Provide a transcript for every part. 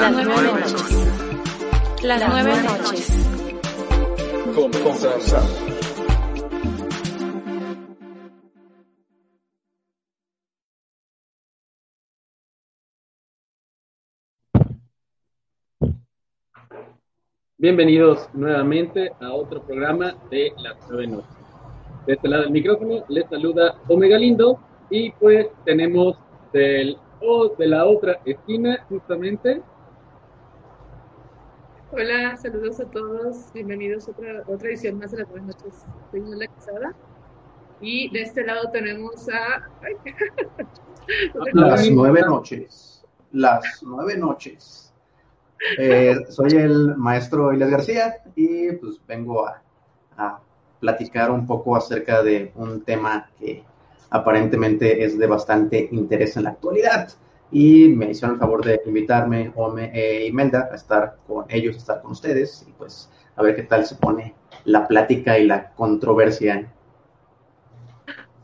Las nueve noches. Las nueve noches. Bienvenidos nuevamente a otro programa de Las nueve noches. De este lado del micrófono les saluda Omega Lindo y pues tenemos del, o de la otra esquina justamente Hola, saludos a todos. Bienvenidos a otra, otra edición más de las buenas noches. Soy Nola Quesada. Y de este lado tenemos a. ay, Las nueve noches. Las nueve noches. Eh, soy el maestro Iles García y pues vengo a, a platicar un poco acerca de un tema que aparentemente es de bastante interés en la actualidad. Y me hicieron el favor de invitarme, Ome e Imelda, a estar con ellos, a estar con ustedes y pues a ver qué tal se pone la plática y la controversia.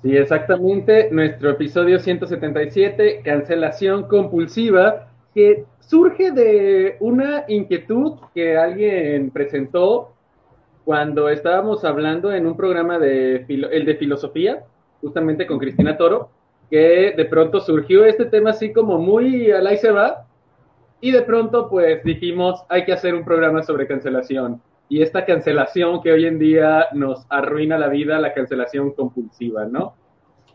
Sí, exactamente. Nuestro episodio 177, cancelación compulsiva, que surge de una inquietud que alguien presentó cuando estábamos hablando en un programa de el de filosofía, justamente con Cristina Toro, que de pronto surgió este tema así como muy al ahí se va, y de pronto pues dijimos hay que hacer un programa sobre cancelación. Y esta cancelación que hoy en día nos arruina la vida, la cancelación compulsiva, ¿no?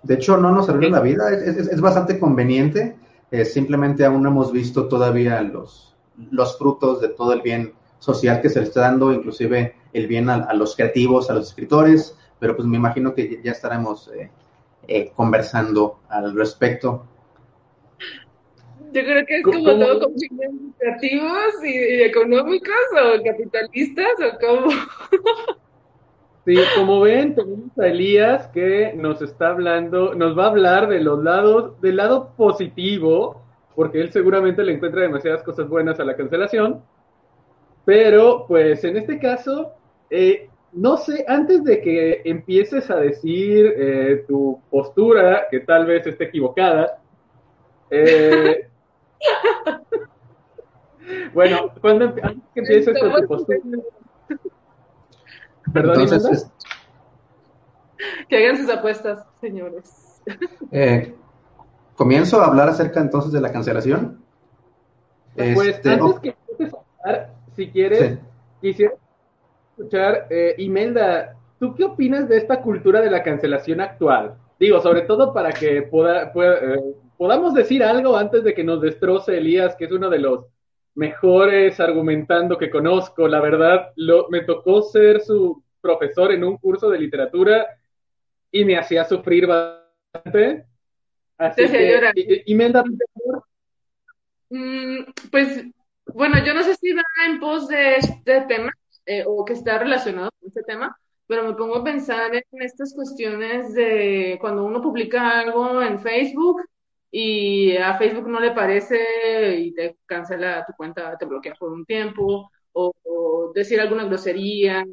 De hecho, no nos arruina la vida, es, es- es bastante conveniente. eh, simplemente aún no hemos visto todavía los, los frutos de todo el bien social que se le está dando, inclusive el bien a, a los creativos, a los escritores, pero pues me imagino que ya estaremos eh, eh, conversando al respecto. Yo creo que es ¿Cómo- como cómo? todo con fines creativos y, y económicos o capitalistas o cómo. Sí, como ven, tenemos a Elías que nos está hablando, nos va a hablar de los lados, del lado positivo, porque él seguramente le encuentra demasiadas cosas buenas a la cancelación. Pero, pues, en este caso, eh, no sé, antes de que empieces a decir eh, tu postura, que tal vez esté equivocada, eh, bueno, cuando antes que empieces con tu postura, perdón, Entonces, Que hagan sus apuestas, señores. eh, comienzo a hablar acerca entonces de la cancelación. Pues Este, antes oh, que empieces a hablar, si quieres, sí. quisiera escuchar, eh, Imelda, ¿tú qué opinas de esta cultura de la cancelación actual? Digo, sobre todo para que poda- pueda- eh, podamos decir algo antes de que nos destroce Elías, que es uno de los mejores argumentando que conozco. La verdad, lo, me tocó ser su profesor en un curso de literatura y me hacía sufrir bastante. Así Te que, favor, Mm, pues, bueno, yo no sé si va en pos de este tema eh, o que está relacionado con este tema, pero me pongo a pensar en estas cuestiones de cuando uno publica algo en Facebook y a Facebook no le parece y te cancela tu cuenta, te bloquea por un tiempo, o, decir alguna grosería,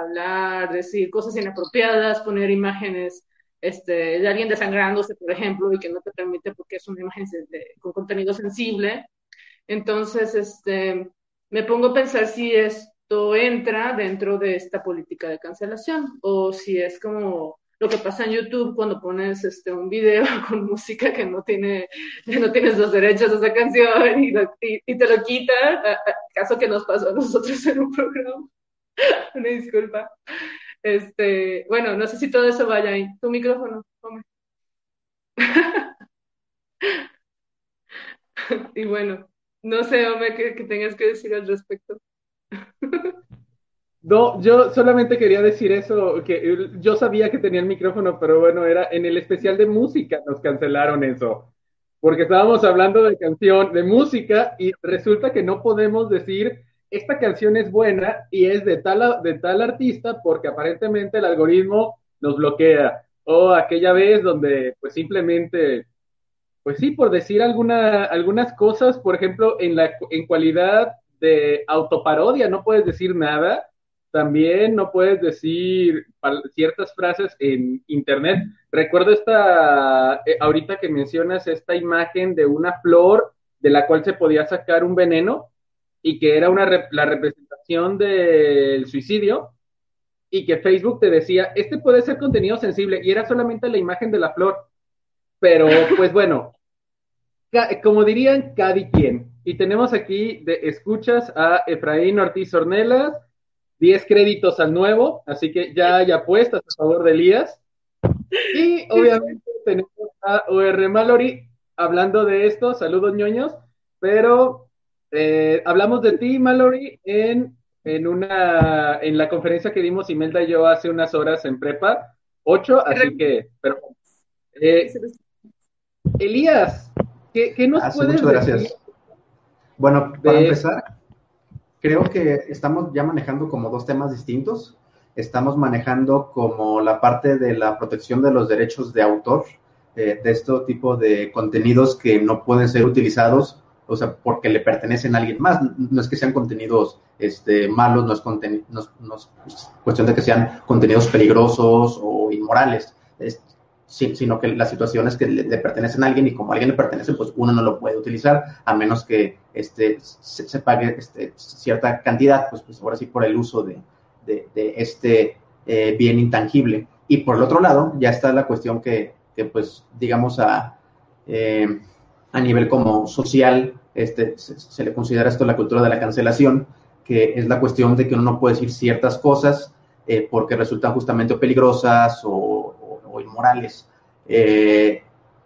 hablar, decir cosas inapropiadas, poner imágenes este, de alguien desangrándose, por ejemplo, y que no te permite porque es una imagen con contenido sensible. Entonces, este, me pongo a pensar si esto entra dentro de esta política de cancelación o si es como lo que pasa en YouTube cuando pones este un video con música que no tiene no tienes los derechos de esa canción y, te lo quita caso que nos pasó a nosotros en un programa. Una disculpa. Este bueno no sé si todo eso vaya ahí. Tu micrófono hombre. y bueno no sé hombre qué, qué tengas que decir al respecto No, yo solamente quería decir eso, que yo sabía que tenía el micrófono, pero bueno, era en el especial de música nos cancelaron eso, porque estábamos hablando de canción, de música, y resulta que no podemos decir, esta canción es buena y es de tal, de tal artista, porque aparentemente el algoritmo nos bloquea. O aquella vez donde, pues simplemente, pues sí, por decir alguna, algunas cosas, por ejemplo, en, la, en cualidad de autoparodia, no puedes decir nada también no puedes decir ciertas frases en internet. Recuerdo esta, eh, ahorita que mencionas esta imagen de una flor de la cual se podía sacar un veneno y que era una la representación del suicidio y que Facebook te decía, este puede ser contenido sensible y era solamente la imagen de la flor. Pero pues bueno, como dirían cada quien. Y tenemos aquí de escuchas a Efraín Ortiz Ornelas, 10 créditos al nuevo, así que ya hay apuestas a favor de Elías. Y obviamente tenemos a OR Mallory hablando de esto, saludos ñoños, pero eh, hablamos de ti, Mallory, en, en, una, en la conferencia que dimos Imelda y yo hace unas horas en Prepa 8, así que, pero, eh, Elías, ¿qué, qué nos puedes muchas gracias. Bueno, para empezar, creo que estamos ya manejando como dos temas distintos. Estamos manejando como la parte de la protección de los derechos de autor, eh, de este tipo de contenidos que no pueden ser utilizados, o sea, porque le pertenecen a alguien más. No es que sean contenidos este, malos, no es, no es cuestión de que sean contenidos peligrosos o inmorales. Es, sino que las situaciones que le, pertenecen a alguien y como a alguien le pertenece, pues uno no lo puede utilizar a menos que este, se, pague este, cierta cantidad, pues, pues ahora sí por el uso de, este eh, bien intangible. Y por el otro lado, ya está la cuestión que, pues digamos a, eh, a nivel como social, este, se, le considera esto la cultura de la cancelación, que es la cuestión de que uno no puede decir ciertas cosas eh, porque resultan justamente peligrosas o inmorales.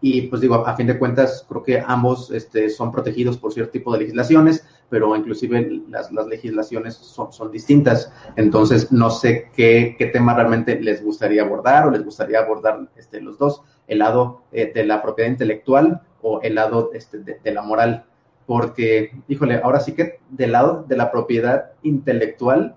Y pues digo, a fin de cuentas, creo que ambos este, son protegidos por cierto tipo de legislaciones, pero inclusive las, legislaciones son, son, distintas. Entonces, no sé qué, qué, tema realmente les gustaría abordar o les gustaría abordar este, los dos, el lado eh, de la propiedad intelectual o el lado este, de, la moral. Porque, híjole, ahora sí que del lado de la propiedad intelectual,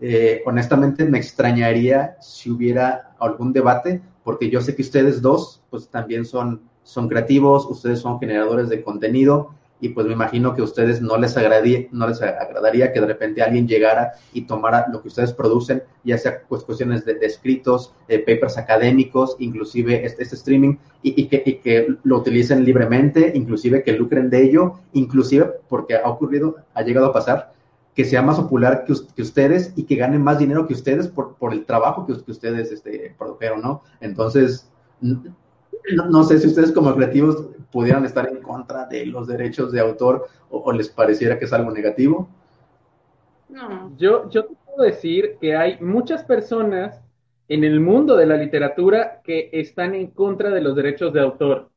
eh, honestamente me extrañaría si hubiera algún debate, porque yo sé que ustedes dos, pues también son, son creativos, ustedes son generadores de contenido, y pues me imagino que a ustedes no les, agradaría, no les agradaría que de repente alguien llegara y tomara lo que ustedes producen, ya sea pues cuestiones de, escritos, papers académicos, inclusive este, este streaming, y, que, y, que, lo utilicen libremente, inclusive que lucren de ello, inclusive porque ha ocurrido, ha llegado a pasar, que sea más popular que, que, ustedes y que ganen más dinero que ustedes por, por el trabajo que, que ustedes este, produjeron, ¿no? Entonces, no, sé si ustedes como creativos pudieran estar en contra de los derechos de autor o, les pareciera que es algo negativo. No. Yo, yo te puedo decir que hay muchas personas en el mundo de la literatura que están en contra de los derechos de autor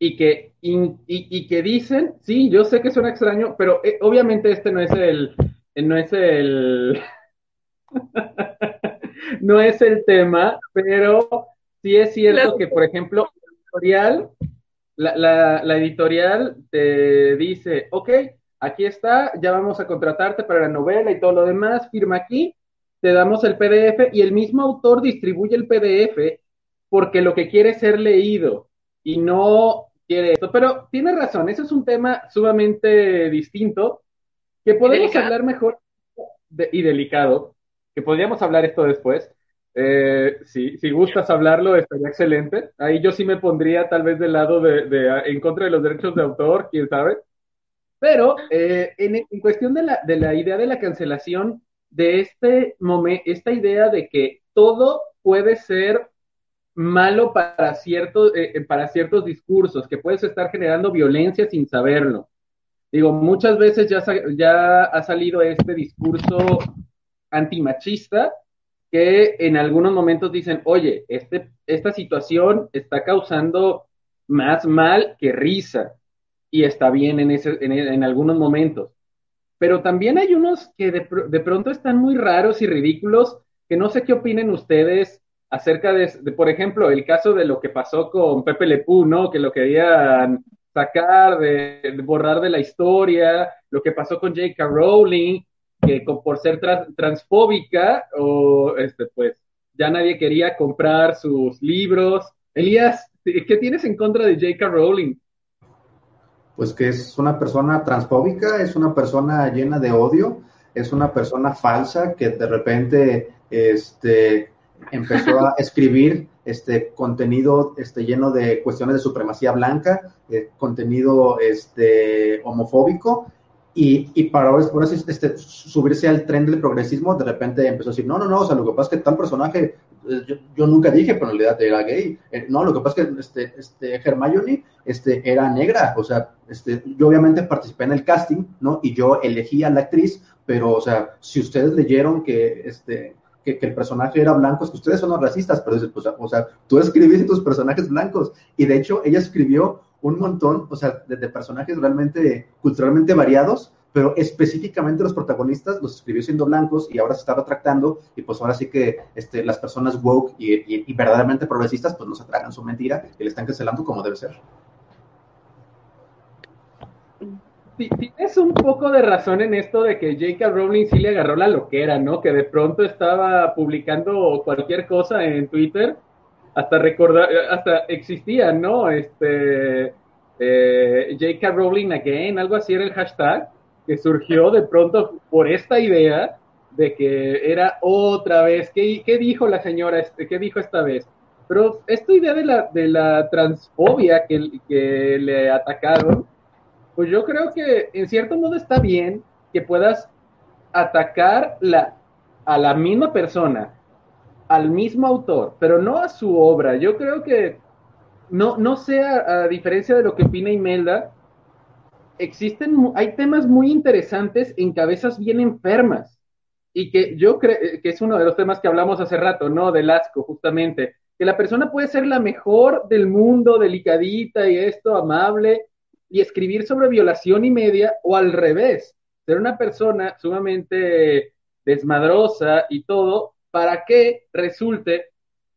y que, y, y, que dicen, sí, yo sé que suena extraño, pero eh, obviamente este no es el, no es el, no es el tema, pero sí es cierto que, por ejemplo, la editorial, la, la, editorial te dice, ok, aquí está, ya vamos a contratarte para la novela y todo lo demás, firma aquí, te damos el PDF y el mismo autor distribuye el PDF porque lo que quiere es ser leído y no quiere esto. Pero tiene razón, eso es un tema sumamente distinto que podemos hablar mejor y delicado, que podríamos hablar esto después. Eh, sí, si gustas hablarlo, estaría excelente. Ahí yo sí me pondría tal vez del lado de, en contra de los derechos de autor, quién sabe. Pero eh, en, cuestión de la, de la idea de la cancelación, de este momento, esta idea de que todo puede ser malo para ciertos, eh, eh, para ciertos discursos, que puedes estar generando violencia sin saberlo. Digo, muchas veces ya, ya ha salido este discurso antimachista que en algunos momentos dicen, oye, este, esta situación está causando más mal que risa y está bien en, ese, en, algunos momentos. Pero también hay unos que de, de, pronto están muy raros y ridículos, que no sé qué opinen ustedes acerca de, por ejemplo, el caso de lo que pasó con Pepe Lepú, ¿no? Que lo querían sacar, de, borrar de la historia, lo que pasó con J.K. Rowling, que por ser transfóbica, o este, pues ya nadie quería comprar sus libros. Elías, ¿qué tienes en contra de J.K. Rowling? Pues que es una persona transfóbica, es una persona llena de odio, es una persona falsa que de repente este, empezó a escribir este contenido este, lleno de cuestiones de supremacía blanca, eh, contenido este, homofóbico, y, y para ahora, este, subirse al tren del progresismo, de repente empezó a decir, no, no, no, o sea, lo que pasa es que tal personaje, eh, yo, nunca dije, pero en realidad era gay, eh, no, lo que pasa es que este, este, Hermione este, era negra, o sea, este, yo obviamente participé en el casting, ¿no? Y yo elegí a la actriz, pero, o sea, si ustedes leyeron que, este, que, el personaje era blanco, es que ustedes son los racistas, pero pues, o sea, tú escribiste tus personajes blancos. Y de hecho, ella escribió un montón, o sea, de, personajes realmente culturalmente variados, pero específicamente los protagonistas los escribió siendo blancos y ahora se está retractando y pues ahora sí que este, las personas woke y, verdaderamente progresistas pues no se tragan su mentira y le están cancelando como debe ser. Tienes un poco de razón en esto de que J.K. Rowling sí le agarró la loquera, ¿no? Que de pronto estaba publicando cualquier cosa en Twitter, hasta recordar, hasta existía, ¿no? Este, eh, J.K. Rowling again, algo así era el hashtag, que surgió de pronto por esta idea de que era otra vez, ¿qué, dijo la señora, este, qué dijo esta vez? Pero esta idea de la, de la transfobia que, que le atacaron, pues yo creo que en cierto modo está bien que puedas atacar la, a la misma persona, al mismo autor, pero no a su obra. Yo creo que no, no sé, a, diferencia de lo que opina Imelda, existen, hay temas muy interesantes en cabezas bien enfermas y que yo creo que es uno de los temas que hablamos hace rato, ¿no? Del asco, justamente. Que la persona puede ser la mejor del mundo, delicadita y esto, amable, y escribir sobre violación y media, o al revés, ser una persona sumamente desmadrosa y todo, para que resulte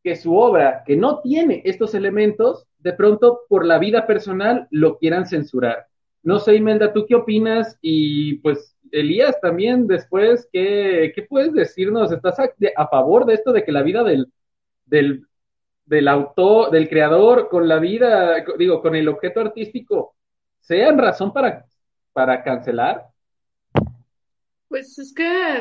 que su obra, que no tiene estos elementos, de pronto por la vida personal lo quieran censurar. No sé, Imelda, ¿tú qué opinas? Y pues, Elías, también después, ¿qué, qué puedes decirnos? ¿Estás a, favor de esto de que la vida del, del, del autor, del creador, con la vida, digo, con el objeto artístico, sean razón para, para cancelar? Pues es que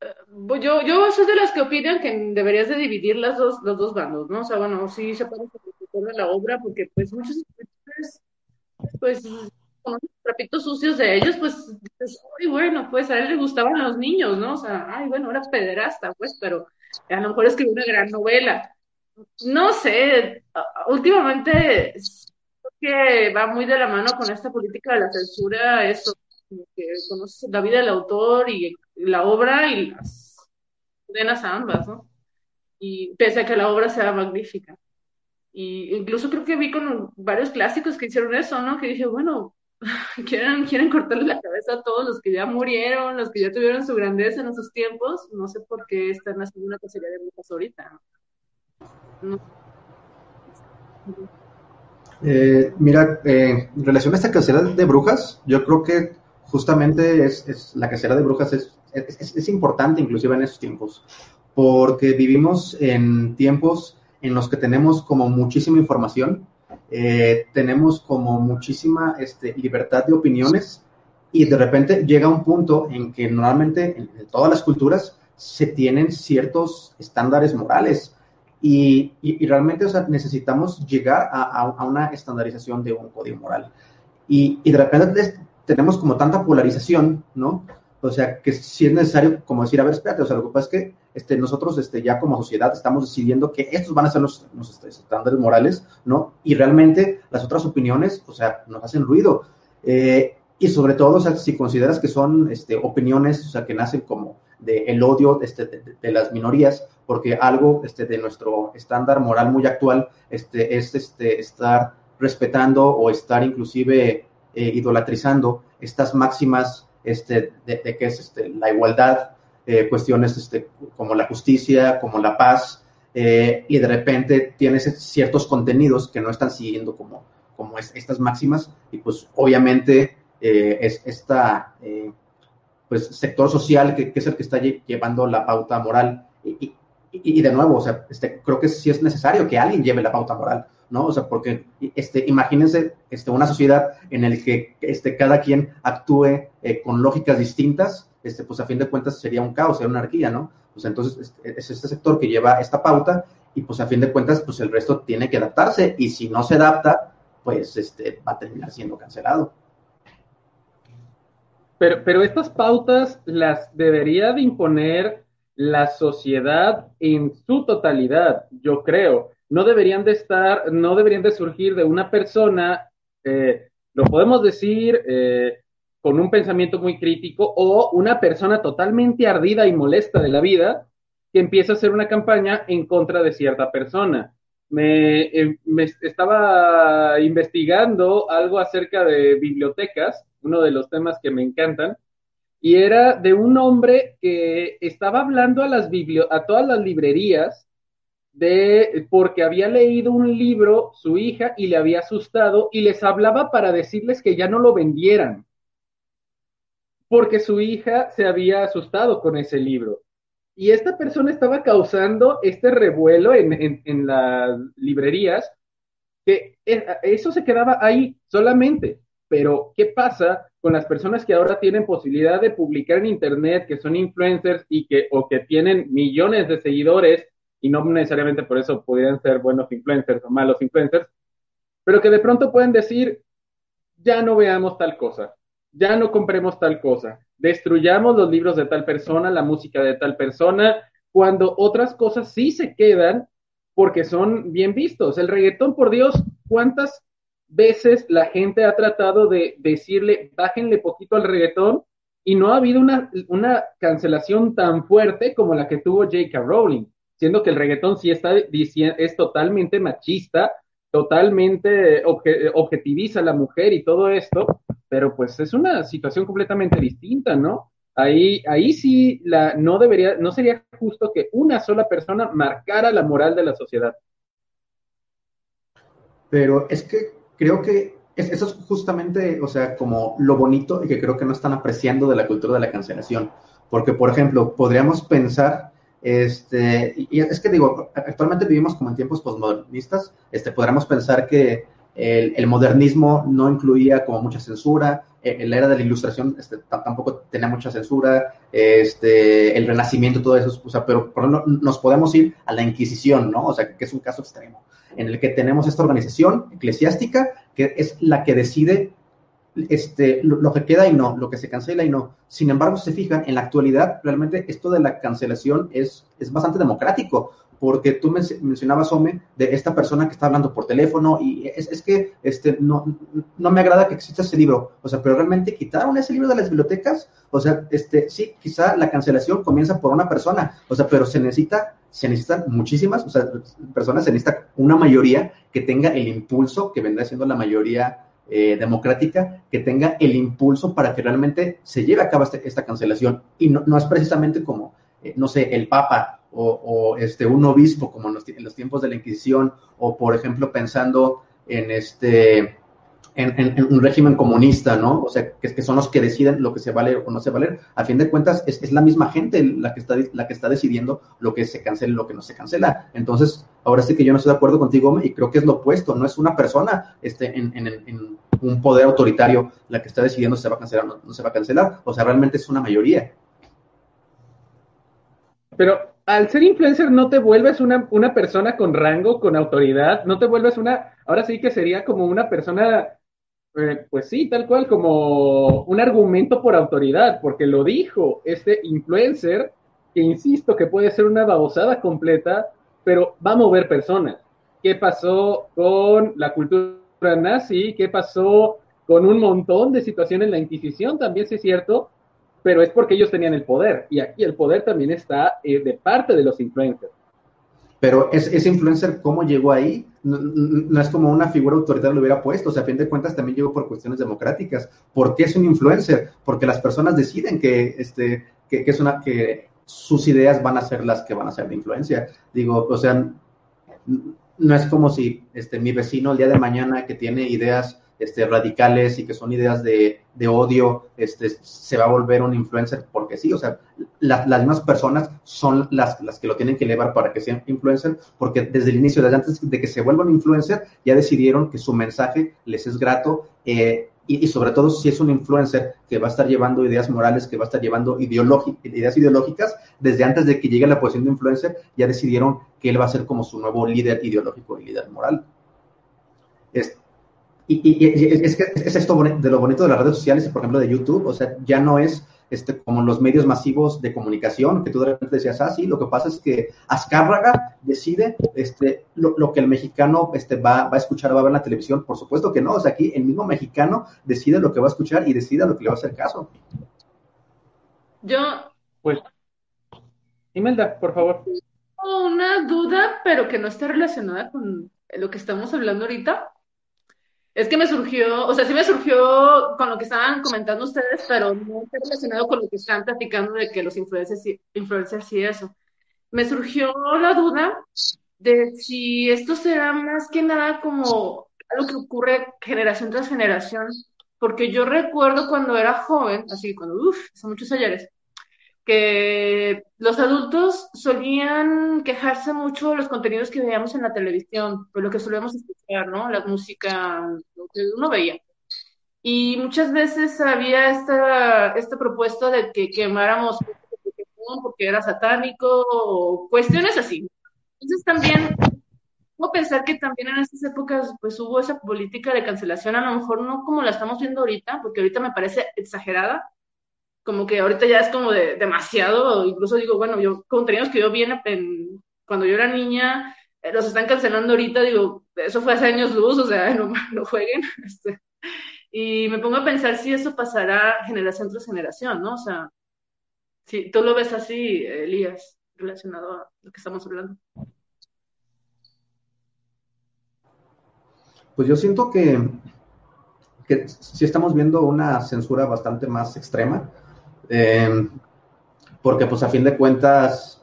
eh, yo, yo soy de las que opinan que deberías de dividir las dos, los dos bandos, ¿no? O sea, bueno, sí se puede de la obra, porque pues muchos escritores, pues, con los trapitos sucios de ellos, pues, dices, ay, bueno, pues a él le gustaban los niños, ¿no? O sea, ay, bueno, era pederasta, pues, pero a lo mejor escribió una gran novela. No sé, últimamente que va muy de la mano con esta política de la censura, eso, que conoces la vida del autor y la obra y las condenas a ambas, ¿no? Y pese a que la obra sea magnífica. Y incluso creo que vi con varios clásicos que hicieron eso, ¿no? Que dije, bueno, quieren, quieren cortarle la cabeza a todos los que ya murieron, los que ya tuvieron su grandeza en esos tiempos, no sé por qué están haciendo una cacería de brujas ahorita. ¿no? Eh, mira, eh, en relación a esta cacería de brujas, yo creo que justamente es, la cacería de brujas es, es, importante inclusive en esos tiempos, porque vivimos en tiempos en los que tenemos como muchísima información, eh, tenemos como muchísima este, libertad de opiniones y de repente llega un punto en que normalmente en, todas las culturas se tienen ciertos estándares morales y, y, realmente o sea, necesitamos llegar a, a, una estandarización de un código moral. Y, y de repente tenemos como tanta polarización, ¿no? O sea, que si es necesario, como decir, a ver, espérate, o sea, lo que pasa es que este, nosotros este, ya como sociedad estamos decidiendo que estos van a ser los, este, estándares morales, ¿no? Y realmente las otras opiniones, o sea, nos hacen ruido. Eh, y sobre todo, o sea, si consideras que son este, opiniones, o sea, que nacen como del el odio este, de, las minorías, porque algo este, de nuestro estándar moral muy actual este, es este, estar respetando o estar inclusive eh, idolatrizando estas máximas este, de, que es este, la igualdad, eh, cuestiones este, como la justicia, como la paz, eh, y de repente tienes ciertos contenidos que no están siguiendo como, como estas máximas, y pues obviamente eh, es esta pues sector social que, es el que está llevando la pauta moral. Y, y, de nuevo, o sea, este, creo que sí es necesario que alguien lleve la pauta moral, ¿no? O sea, porque este, imagínense este, una sociedad en la que este, cada quien actúe eh, con lógicas distintas, este, pues a fin de cuentas sería un caos, sería una anarquía, ¿no? Pues entonces este, es este sector que lleva esta pauta y pues a fin de cuentas pues el resto tiene que adaptarse y si no se adapta, pues este, va a terminar siendo cancelado. Pero, pero estas pautas las debería de imponer la sociedad en su totalidad, yo creo no deberían de estar, no deberían de surgir de una persona, eh, lo podemos decir eh, con un pensamiento muy crítico, o una persona totalmente ardida y molesta de la vida que empieza a hacer una campaña en contra de cierta persona. Me, eh, me estaba investigando algo acerca de bibliotecas, uno de los temas que me encantan, y era de un hombre que estaba hablando a, las a todas las librerías de porque había leído un libro su hija y le había asustado y les hablaba para decirles que ya no lo vendieran porque su hija se había asustado con ese libro. Y esta persona estaba causando este revuelo en, en las librerías, que eh, eso se quedaba ahí solamente. Pero, ¿qué pasa con las personas que ahora tienen posibilidad de publicar en Internet, que son influencers y que, o que tienen millones de seguidores y no necesariamente por eso pudieran ser buenos influencers o malos influencers, pero que de pronto pueden decir, ya no veamos tal cosa, ya no compremos tal cosa, destruyamos los libros de tal persona, la música de tal persona, cuando otras cosas sí se quedan porque son bien vistos. El reggaetón, por Dios, ¿cuántas veces la gente ha tratado de decirle, bájenle poquito al reggaetón? Y no ha habido una, una cancelación tan fuerte como la que tuvo J.K. Rowling siendo que el reggaetón sí está diciendo, es totalmente machista, totalmente objetiviza a la mujer y todo esto, pero pues es una situación completamente distinta, ¿no? Ahí, ahí sí la, no debería, no sería justo que una sola persona marcara la moral de la sociedad. Pero es que creo que eso es justamente, o sea, como lo bonito y que creo que no están apreciando de la cultura de la cancelación. Porque, por ejemplo, podríamos pensar este, y es que digo, actualmente vivimos como en tiempos postmodernistas, este, podríamos pensar que el, modernismo no incluía como mucha censura, e, la era de la ilustración este, tampoco tenía mucha censura, este, el renacimiento, todo eso, o sea, pero nos podemos ir a la Inquisición, ¿no? O sea, que es un caso extremo, en el que tenemos esta organización eclesiástica que es la que decide este, lo, que queda y no, lo que se cancela y no. Sin embargo, si se fijan, en la actualidad, realmente esto de la cancelación es, es bastante democrático, porque tú mencionabas, Ome, de esta persona que está hablando por teléfono y es, es, que este, no, no me agrada que exista ese libro, o sea, pero realmente quitaron ese libro de las bibliotecas, o sea, este, sí, quizá la cancelación comienza por una persona, o sea, pero se necesita, se necesitan muchísimas, o sea, personas, se necesita una mayoría que tenga el impulso que vendrá siendo la mayoría eh, democrática que tenga el impulso para que realmente se lleve a cabo este, esta cancelación. Y no, es precisamente como, eh, no sé, el Papa o, este, un obispo como en los, tiempos de la Inquisición, o por ejemplo pensando en este en, un régimen comunista, ¿no? O sea, que, que, son los que deciden lo que se vale o no se vale. A fin de cuentas, es, es, la misma gente la que, está, la que está decidiendo lo que se cancela y lo que no se cancela. Entonces, ahora sí que yo no estoy de acuerdo contigo y creo que es lo opuesto. No es una persona este, en, en un poder autoritario la que está decidiendo si se va a cancelar o no, no se va a cancelar. O sea, realmente es una mayoría. Pero al ser influencer no te vuelves una, una persona con rango, con autoridad, no te vuelves una, ahora sí que sería como una persona eh, pues sí, tal cual, como un argumento por autoridad, porque lo dijo este influencer, que insisto que puede ser una babosada completa, pero va a mover personas. ¿Qué pasó con la cultura nazi? ¿Qué pasó con un montón de situaciones en la Inquisición? También sí es cierto, pero es porque ellos tenían el poder, y aquí el poder también está eh, de parte de los influencers. Pero ese influencer, ¿cómo llegó ahí? No, es como una figura autoritaria lo hubiera puesto, o sea, a fin de cuentas también llegó por cuestiones democráticas. ¿Por qué es un influencer? Porque las personas deciden que, este, que, es una, que sus ideas van a ser las que van a ser de influencia. Digo, o sea, no es como si este, mi vecino el día de mañana que tiene ideas este, radicales y que son ideas de, odio, este, se va a volver un influencer porque sí, o sea, las mismas personas son las, que lo tienen que elevar para que sean influencer, porque desde el inicio, desde antes de que se vuelvan influencer, ya decidieron que su mensaje les es grato. Eh, y, sobre todo si es un influencer que va a estar llevando ideas morales, que va a estar llevando ideas ideológicas, desde antes de que llegue a la posición de influencer, ya decidieron que él va a ser como su nuevo líder ideológico y líder moral. Es, y, es que es esto de lo bonito de las redes sociales, por ejemplo, de YouTube, o sea, ya no es este, como los medios masivos de comunicación, que tú de repente decías, ah, sí, lo que pasa es que Azcárraga decide este, lo, que el mexicano este, va, va, a escuchar o va a ver en la televisión. Por supuesto que no, o sea, aquí el mismo mexicano decide lo que va a escuchar y decide lo que le va a hacer caso. Yo. Pues. Imelda, por favor. Tengo una duda, pero que no está relacionada con lo que estamos hablando ahorita. Es que me surgió, o sea, sí me surgió con lo que estaban comentando ustedes, pero no está relacionado con lo que están platicando de que los influencers, influencers y eso. Me surgió la duda de si esto será más que nada como algo que ocurre generación tras generación, porque yo recuerdo cuando era joven, así cuando, uff, hace muchos ayeres, que los adultos solían quejarse mucho de los contenidos que veíamos en la televisión, por lo que solíamos escuchar, ¿no? La música, lo que uno veía. Y muchas veces había esta, esta propuesta de que quemáramos porque era satánico o cuestiones así. Entonces también puedo pensar que también en esas épocas pues hubo esa política de cancelación, a lo mejor no como la estamos viendo ahorita, porque ahorita me parece exagerada, como que ahorita ya es como de demasiado, incluso digo, bueno, yo contenidos que yo vi en, cuando yo era niña, eh, los están cancelando ahorita, digo, eso fue hace años luz, o sea, no, no jueguen. Este, y me pongo a pensar si eso pasará generación tras generación, ¿no? O sea, si tú lo ves así, Elías, relacionado a lo que estamos hablando. Pues yo siento que, que sí estamos viendo una censura bastante más extrema. Eh, porque pues a fin de cuentas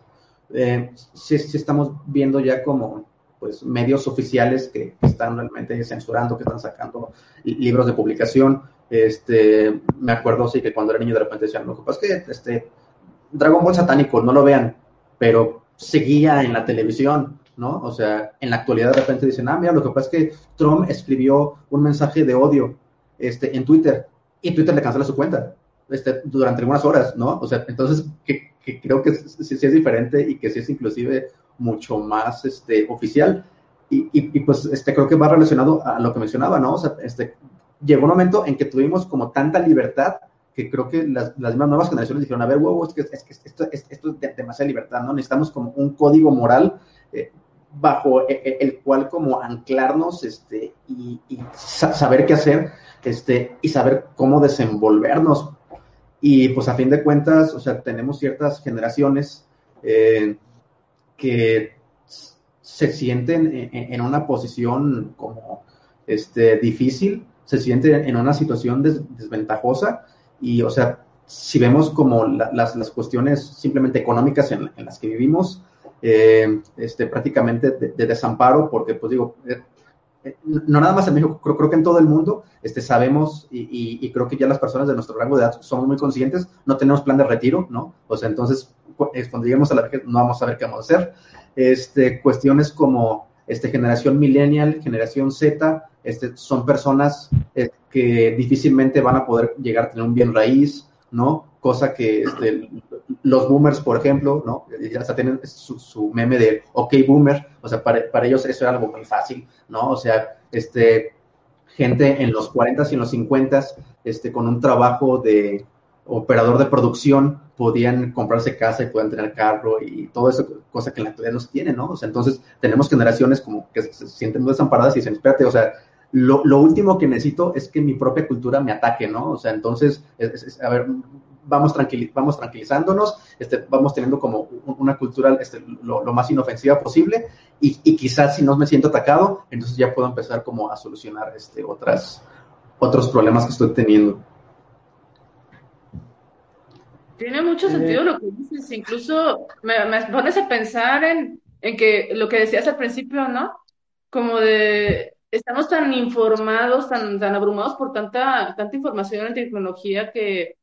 eh, sí, estamos viendo ya como pues medios oficiales que, están realmente censurando, que están sacando libros de publicación. Este, me acuerdo sí que cuando era niño de repente decían, lo que pasa es que este Dragon Ball satánico, no lo vean, pero seguía en la televisión, ¿no? O sea, en la actualidad de repente dicen, ah, mira, lo que pasa es que Trump escribió un mensaje de odio este, en Twitter y Twitter le cancela su cuenta. Este, durante algunas horas, ¿no? O sea, entonces que, creo que sí, es diferente y que sí es inclusive mucho más este, oficial. Y, y, pues este, creo que va relacionado a lo que mencionaba, ¿no? O sea, este, llegó un momento en que tuvimos como tanta libertad que creo que las, las mismas nuevas generaciones dijeron, a ver, huevo, es que, es que esto, es, esto es de demasiada libertad, ¿no? Necesitamos como un código moral eh, bajo e, e, el, cual como anclarnos este, y, y saber qué hacer este, y saber cómo desenvolvernos y pues a fin de cuentas, o sea, tenemos ciertas generaciones eh, que se sienten en, una posición como este, difícil, se sienten en una situación desventajosa. Y, o sea, si vemos como las, las, cuestiones simplemente económicas en, las que vivimos, eh, este, prácticamente de, desamparo, porque pues digo, eh, no nada más en México, creo, creo, que en todo el mundo este, sabemos y, creo que ya las personas de nuestro rango de edad somos muy conscientes, no tenemos plan de retiro, ¿no? O sea, entonces, cuando lleguemos a la vejez no vamos a saber qué vamos a hacer. Este, cuestiones como este, generación millennial, generación Z, este, son personas eh, que difícilmente van a poder llegar a tener un bien raíz, ¿no? Cosa que este, los boomers, por ejemplo, ¿no? Ya hasta tienen su, meme de OK boomer, o sea, para, para, ellos eso era algo muy fácil, ¿no? O sea, este, gente en los 40 y en los 50 este, con un trabajo de operador de producción podían comprarse casa y pueden tener carro y todo eso, cosa que en la actualidad no se tiene, ¿no? O sea, entonces tenemos generaciones como que se sienten muy desamparadas y dicen, espérate, o sea, lo, lo, último que necesito es que mi propia cultura me ataque, ¿no? O sea, entonces, a ver, vamos, tranquil, vamos tranquilizándonos, este, vamos teniendo como una cultura este, lo, lo, más inofensiva posible y, y, quizás si no me siento atacado, entonces ya puedo empezar como a solucionar este, otras, otros problemas que estoy teniendo. Tiene mucho eh, sentido lo que dices, incluso me, me pones a pensar en, en que lo que decías al principio, ¿no? Como de estamos tan informados, tan, tan abrumados por tanta, tanta información en tecnología que,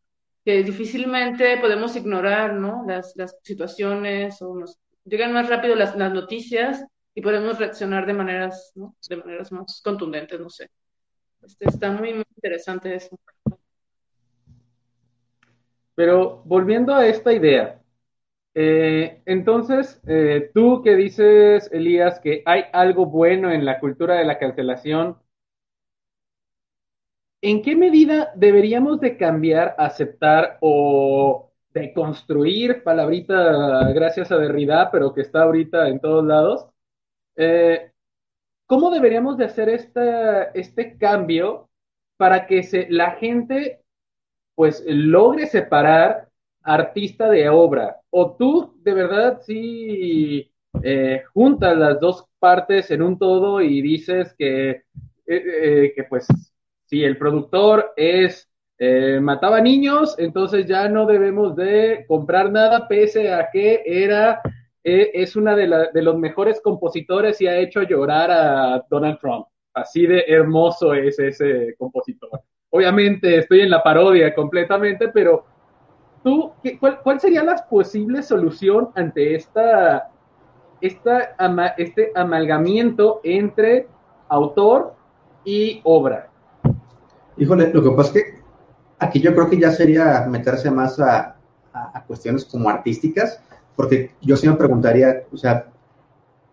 que difícilmente podemos ignorar, ¿no? Las, las situaciones o nos llegan más rápido las, las noticias y podemos reaccionar de maneras, ¿no? De maneras más contundentes, no sé. Este, está muy, interesante eso. Pero volviendo a esta idea, eh, entonces, eh, tú que dices, Elías, que hay algo bueno en la cultura de la cancelación, ¿en qué medida deberíamos de cambiar, aceptar o deconstruir, palabrita gracias a Derrida, pero que está ahorita en todos lados? Eh, ¿Cómo deberíamos de hacer este cambio para que la gente pues logre separar artista de obra? ¿O tú de verdad sí eh, juntas las dos partes en un todo y dices que, eh, que pues si el productor es mataba niños, entonces ya no debemos de comprar nada pese a que era es una de, de los mejores compositores y ha hecho llorar a Donald Trump. Así de hermoso es ese compositor. Obviamente estoy en la parodia completamente, pero tú, cuál, cuál, sería la posible solución ante esta, esta este amalgamiento entre autor y obra? Híjole, lo que pasa es que aquí yo creo que ya sería meterse más a, a, cuestiones como artísticas, porque yo sí me preguntaría, o sea,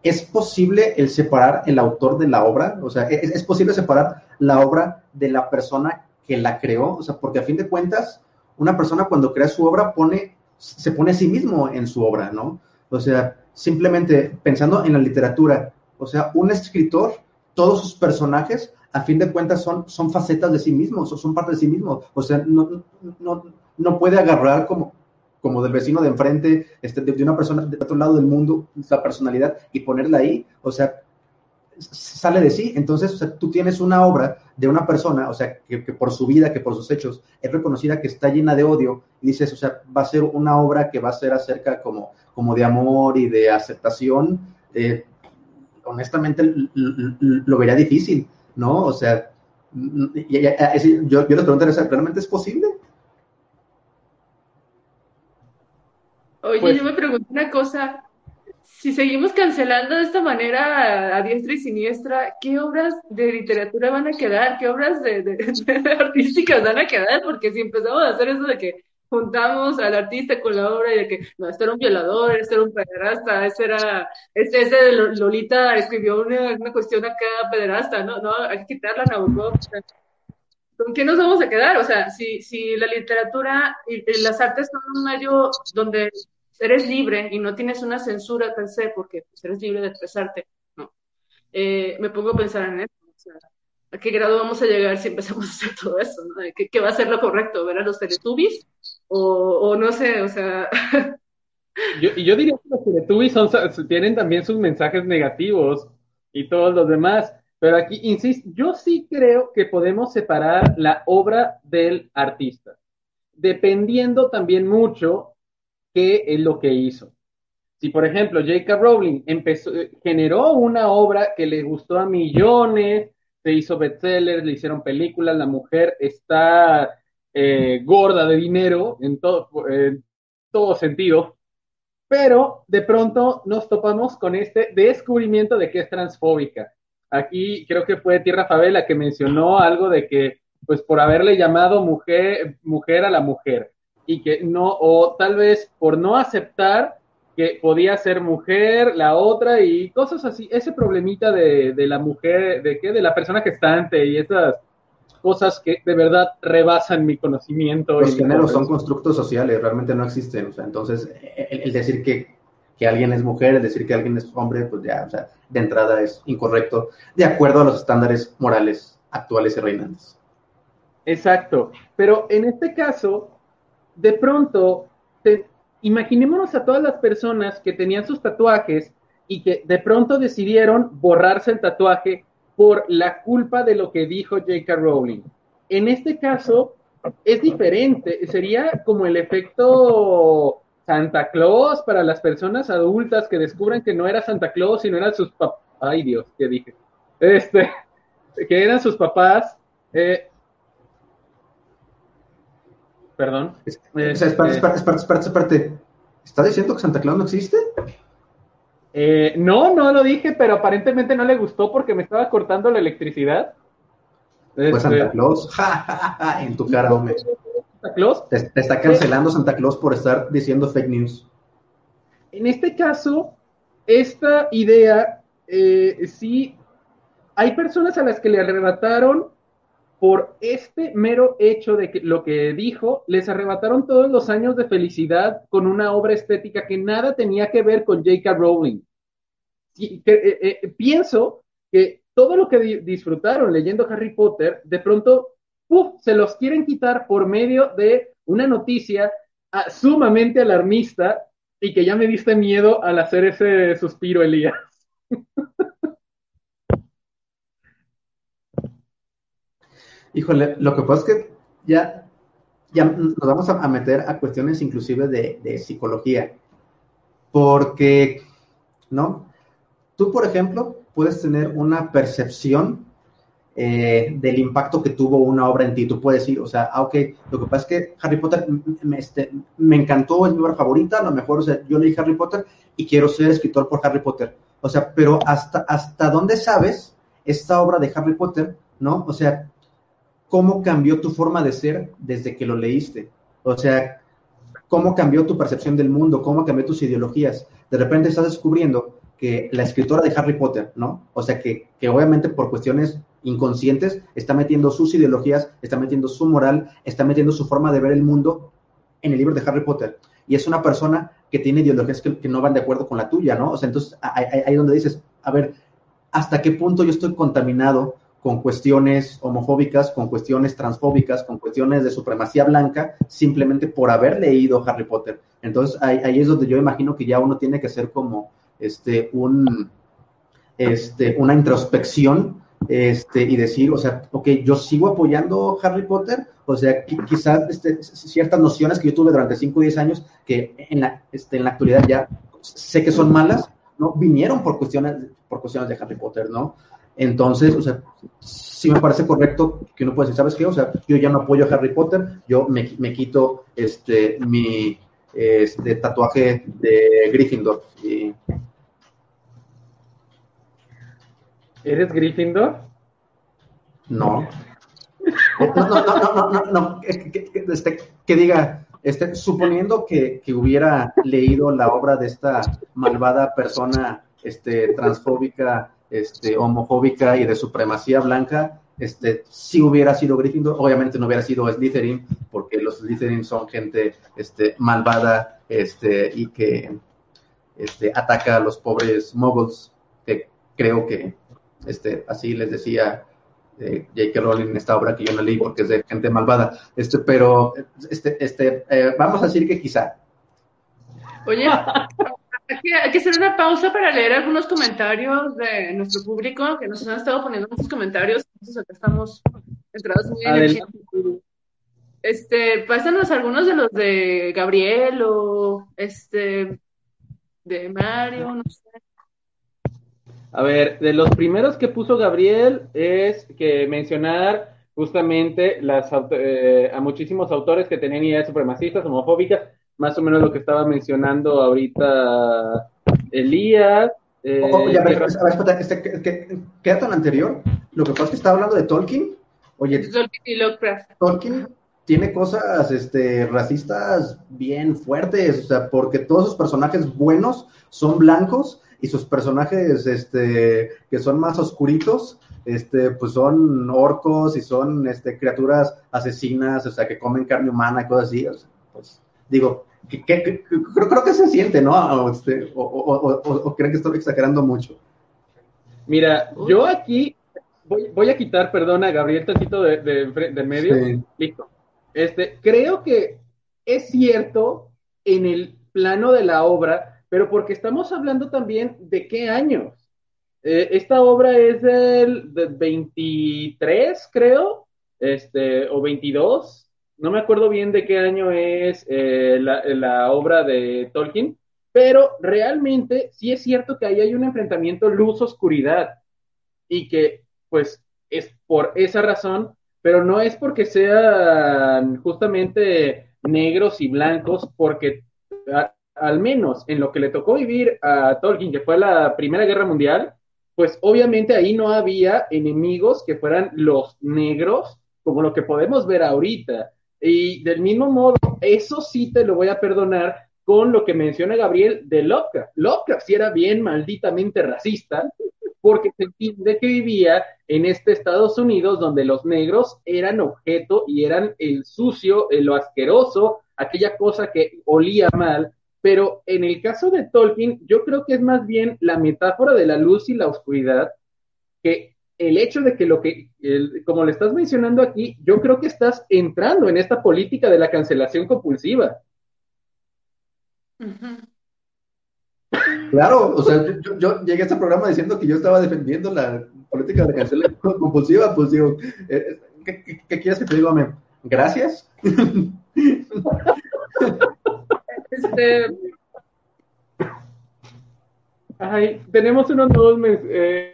¿es posible el separar el autor de la obra? O sea, ¿es, es posible separar la obra de la persona que la creó? O sea, porque a fin de cuentas, una persona cuando crea su obra pone, se pone a sí mismo en su obra, ¿no? O sea, simplemente pensando en la literatura, o sea, un escritor, todos sus personajes, a fin de cuentas, son, son facetas de sí mismos, o son parte de sí mismos. O sea, no, no, no puede agarrar como, como del vecino de enfrente, este, de, una persona de otro lado del mundo, la personalidad, y ponerla ahí. O sea, sale de sí. Entonces, tú tienes una obra de una persona, o sea, que, por su vida, que por sus hechos, es reconocida que está llena de odio, dices, o sea, va a ser una obra que va a ser acerca como, como de amor y de aceptación. Eh, honestamente, lo vería difícil, ¿no? O sea, yo, yo les preguntaría, ¿realmente es posible? Oye, pues yo me pregunto una cosa, si seguimos cancelando de esta manera a, diestra y siniestra, ¿qué obras de literatura van a quedar? ¿Qué obras de, artísticas van a quedar? Porque si empezamos a hacer eso de que juntamos al artista con la obra y de que, no, este era un violador, este era un pederasta, este era, este, este Lolita escribió una, una cuestión acá pederasta, no, no, hay que quitarla Nabokov. ¿Con qué nos vamos a quedar? O sea, si, si la literatura y, y las artes son un medio donde eres libre y no tienes una censura per se porque pues, eres libre de expresarte, ¿no? Eh, me pongo a pensar en eso. O sea, ¿A qué grado vamos a llegar si empezamos a hacer todo eso? ¿no? ¿Qué, ¿Qué, va a ser lo correcto? ¿Ver a los Teletubbies? O, no sé, o sea... yo, yo diría que los Teletubbies son, tienen también sus mensajes negativos y todos los demás. Pero aquí, insisto, yo sí creo que podemos separar la obra del artista, dependiendo también mucho qué es lo que hizo. Si, por ejemplo, J.K. Rowling empezó, generó una obra que le gustó a millones, se hizo bestsellers, le hicieron películas, la mujer está eh, gorda de dinero en todo, en todo sentido, pero de pronto nos topamos con este descubrimiento de que es transfóbica. Aquí creo que fue Tierra Favela que mencionó algo de que, pues por haberle llamado mujer, a la mujer, y que no, o tal vez por no aceptar que podía ser mujer, la otra, y cosas así, ese problemita de, la mujer, de qué, de la persona gestante y esas cosas que de verdad rebasan mi conocimiento. Los géneros son constructos sociales, realmente no existen. O sea, entonces, el, decir que, que, alguien es mujer, el decir que alguien es hombre, pues ya, o sea, de entrada es incorrecto, de acuerdo a los estándares morales actuales y reinantes. Exacto. Pero en este caso, de pronto, imaginémonos a todas las personas que tenían sus tatuajes y que de pronto decidieron borrarse el tatuaje por la culpa de lo que dijo J.K. Rowling. En este caso es diferente, sería como el efecto Santa Claus para las personas adultas que descubren que no era Santa Claus, sino eran sus papás. Ay Dios, ¿qué dije? Este, que eran sus papás. Eh, perdón. espérate, espérate, espérate, ¿Está diciendo que Santa Claus no existe? Eh, no, no lo dije, pero aparentemente no le gustó porque me estaba cortando la electricidad. Pues Santa Claus, en tu cara, hombre. ¿Santa Claus? Te, está cancelando Santa Claus por estar diciendo fake news. En este caso, esta idea, eh, sí, hay personas a las que le arrebataron por este mero hecho de que lo que dijo, les arrebataron todos los años de felicidad con una obra estética que nada tenía que ver con J.K. Rowling. Eh, eh, pienso que todo lo que disfrutaron leyendo Harry Potter, de pronto, se los quieren quitar por medio de una noticia ah, sumamente alarmista y que ya me diste miedo al hacer ese suspiro, Elías. Híjole, lo que pasa es que ya, ya nos vamos a, meter a cuestiones inclusive de, psicología. Porque, ¿no? Tú, por ejemplo, puedes tener una percepción eh, del impacto que tuvo una obra en ti. Tú puedes decir, o sea, ah, ok, lo que pasa es que Harry Potter me, este, me encantó, es mi obra favorita, a lo mejor, o sea, yo leí Harry Potter y quiero ser escritor por Harry Potter. O sea, pero hasta, hasta dónde sabes esta obra de Harry Potter, ¿no? O sea, cómo cambió tu forma de ser desde que lo leíste. O sea, cómo cambió tu percepción del mundo, cómo cambió tus ideologías. De repente estás descubriendo que la escritora de Harry Potter, ¿no? O sea, que, que obviamente por cuestiones inconscientes está metiendo sus ideologías, está metiendo su moral, está metiendo su forma de ver el mundo en el libro de Harry Potter. Y es una persona que tiene ideologías que, no van de acuerdo con la tuya, ¿no? O sea, entonces ahí, ahí donde dices, a ver, ¿hasta qué punto yo estoy contaminado con cuestiones homofóbicas, con cuestiones transfóbicas, con cuestiones de supremacía blanca, simplemente por haber leído Harry Potter. Entonces ahí, es donde yo imagino que ya uno tiene que hacer como este, este, una introspección este, y decir, o sea, ok, yo sigo apoyando Harry Potter, o sea, quizás este, ciertas nociones que yo tuve durante 5 o 10 años, que en la, en la actualidad ya sé que son malas, ¿no? Vinieron por cuestiones, por cuestiones de Harry Potter, ¿no? Entonces, o sea, sí me parece correcto que uno puede decir, ¿sabes qué? O sea, yo ya no apoyo a Harry Potter, yo me, quito este mi este, tatuaje de Gryffindor. ¿Eres Gryffindor? No. No, no, no, no, no, no, que, este, que diga, este, suponiendo que, que, hubiera leído la obra de esta malvada persona este, transfóbica este, homofóbica y de supremacía blanca, este, si hubiera sido Gryffindor, obviamente no hubiera sido Slytherin, porque los Slytherin son gente este, malvada este, y que este, ataca a los pobres moguls, que creo que este, así les decía eh, J.K. Rowling en esta obra que yo no leí porque es de gente malvada. Este, pero este, este, eh, vamos a decir que quizá. Oye, hay que, hacer una pausa para leer algunos comentarios de nuestro público que nos han estado poniendo muchos comentarios. Entonces acá estamos entrados muy en el. Este, pásanos algunos de los de Gabriel o este de Mario, no sé. A ver, de los primeros que puso Gabriel es que mencionar justamente las, eh, a muchísimos autores que tenían ideas supremacistas, homofóbicas, más o menos lo que estaba mencionando ahorita Elías. Eh, Oye, a ver, este, ¿qué dato anterior? Lo que pasa es que estaba hablando de Tolkien. Oye, Tolkien y Lovecraft. Tolkien tiene cosas este, racistas bien fuertes, o sea, porque todos sus personajes buenos son blancos y sus personajes este, que son más oscuritos, este, pues son orcos y son este, criaturas asesinas, o sea, que comen carne humana y cosas así. O sea, pues digo, que, creo, creo, que se siente, ¿no? Este, o, o, creen que estoy exagerando mucho. Mira, yo aquí voy, voy a quitar, perdona, Gabriel, tantito de, de, medio. Listo. Este, creo que es cierto en el plano de la obra, pero porque estamos hablando también de qué años. Eh, esta obra es del, 23, creo, este, o 22. No me acuerdo bien de qué año es eh, la, la, obra de Tolkien, pero realmente sí es cierto que ahí hay un enfrentamiento luz-oscuridad y que, pues, es por esa razón pero no es porque sean justamente negros y blancos, porque al menos en lo que le tocó vivir a Tolkien, que fue la Primera Guerra Mundial, pues obviamente ahí no había enemigos que fueran los negros, como lo que podemos ver ahorita. Y del mismo modo, eso sí te lo voy a perdonar con lo que menciona Gabriel de Lovecraft. Lovecraft sí era bien malditamente racista, porque se entiende que vivía en este Estados Unidos donde los negros eran objeto y eran el sucio, lo asqueroso, aquella cosa que olía mal. Pero en el caso de Tolkien, yo creo que es más bien la metáfora de la luz y la oscuridad, que el hecho de que lo que, como le estás mencionando aquí, yo creo que estás entrando en esta política de la cancelación compulsiva. Claro, o sea, yo, llegué a este programa diciendo que yo estaba defendiendo la política de cancelación compulsiva, pues digo, eh, ¿qué, quieres que te diga, amén? Gracias. Este... Ay, tenemos unos nuevos eh,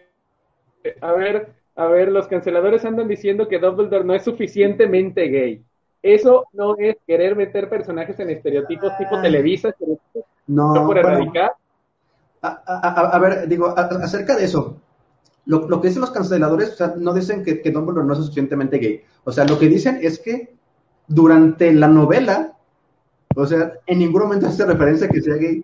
a ver, a ver, los canceladores andan diciendo que Dumbledore no es suficientemente gay. Eso no es querer meter personajes en estereotipos tipo ah. Televisa, no, por erradicar. A, ver, digo, acerca de eso, lo, que dicen los canceladores, o sea, no dicen que, que Dumbledore no es suficientemente gay. O sea, lo que dicen es que durante la novela, o sea, en ningún momento hace referencia a que sea gay.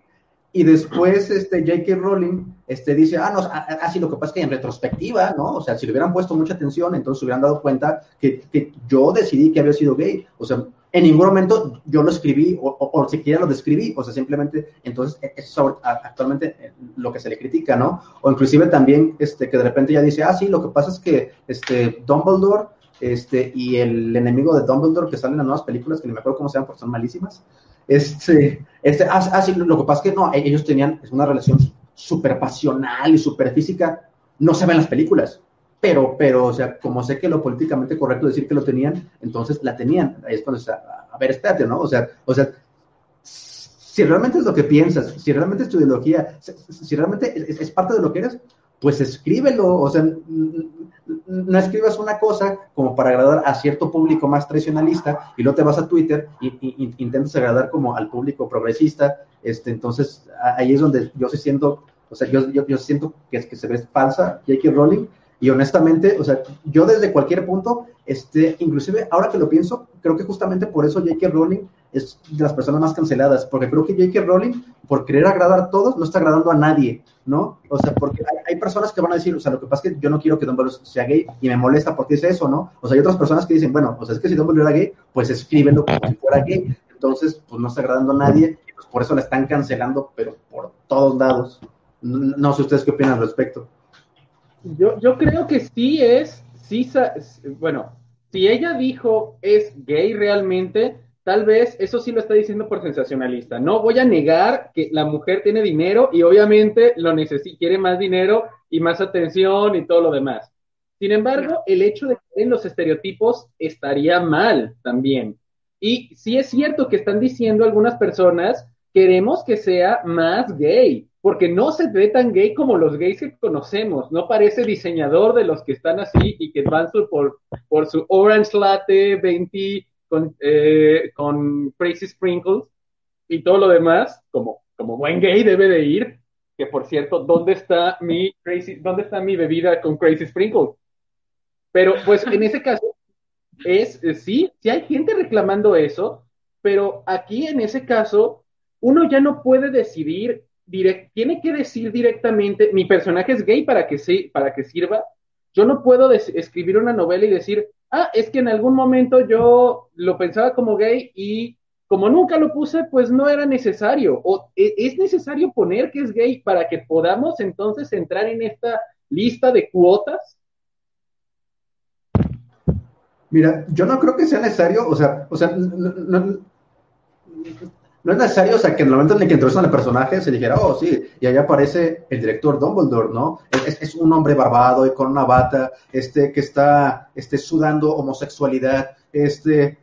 Y después, este, J.K. Rowling, este, dice, ah, no, así lo que pasa es que en retrospectiva, ¿no? O sea, si le hubieran puesto mucha atención, entonces se hubieran dado cuenta que, que yo decidí que había sido gay. O sea, en ningún momento yo lo escribí o, o, siquiera lo describí, o sea, simplemente, entonces, eso es actualmente eh, lo que se le critica, ¿no? O inclusive también, este, que de repente ya dice, ah, sí, lo que pasa es que, este, Dumbledore, este, y el enemigo de Dumbledore que sale en las nuevas películas, que ni me acuerdo cómo se llaman porque son malísimas, este, este, ah, ah lo que pasa es que no, ellos tenían una relación súper pasional y súper física, no se ven las películas, pero, pero, o sea, como sé que lo políticamente correcto decir que lo tenían, entonces la tenían. Ahí es cuando, o a ver, espérate, ¿no? O sea, o sea, si realmente es lo que piensas, si realmente es tu ideología, si, realmente es, parte de lo que eres, pues escríbelo, o sea, no escribas una cosa como para agradar a cierto público más tradicionalista y luego te vas a Twitter y, intentas agradar como al público progresista, este, entonces ahí es donde yo sí siento, o sea, yo, yo, yo siento que, es que se ve falsa J.K. Rowling y honestamente, o sea, yo desde cualquier punto, este, inclusive ahora que lo pienso, creo que justamente por eso J.K. Rowling es de las personas más canceladas, porque creo que J.K. Rowling, por querer agradar a todos, no está agradando a nadie, ¿no? O sea, porque hay, personas que van a decir, o sea, lo que pasa es que yo no quiero que Dumbledore sea gay y me molesta porque es eso, ¿no? O sea, hay otras personas que dicen, bueno, o sea, es que si Dumbledore era gay, pues escríbelo como si fuera gay. Entonces, pues no está agradando a nadie, y pues por eso la están cancelando, pero por todos lados. no sé ustedes qué opinan al respecto. Yo, yo creo que sí es, sí, bueno, si ella dijo es gay realmente, tal vez eso sí lo está diciendo por sensacionalista. No voy a negar que la mujer tiene dinero y obviamente lo necesita, quiere más dinero y más atención y todo lo demás. Sin embargo, el hecho de que en los estereotipos estaría mal también. Y sí es cierto que están diciendo algunas personas queremos que sea más gay, porque no se ve tan gay como los gays que conocemos, no parece diseñador de los que están así y que van por, por su Orange Latte 20 con, eh, con Crazy Sprinkles y todo lo demás, como, como buen gay debe de ir, que por cierto, ¿dónde está mi crazy, dónde está mi bebida con Crazy Sprinkles? Pero pues en ese caso es, eh, sí, sí hay gente reclamando eso, pero aquí en ese caso uno ya no puede decidir, tiene que decir directamente, mi personaje es gay para que, sí, para que sirva. Yo no puedo escribir una novela y decir, ah, es que en algún momento yo lo pensaba como gay y como nunca lo puse, pues no era necesario. O e, es necesario poner que es gay para que podamos entonces entrar en esta lista de cuotas. Mira, yo no creo que sea necesario, o sea, o sea, no, no es necesario, o sea, que en el momento en el que introducen al personaje se dijera, oh, sí, y ahí aparece el director Dumbledore, ¿no? Es, es, un hombre barbado y con una bata, este, que está, este, sudando homosexualidad, este,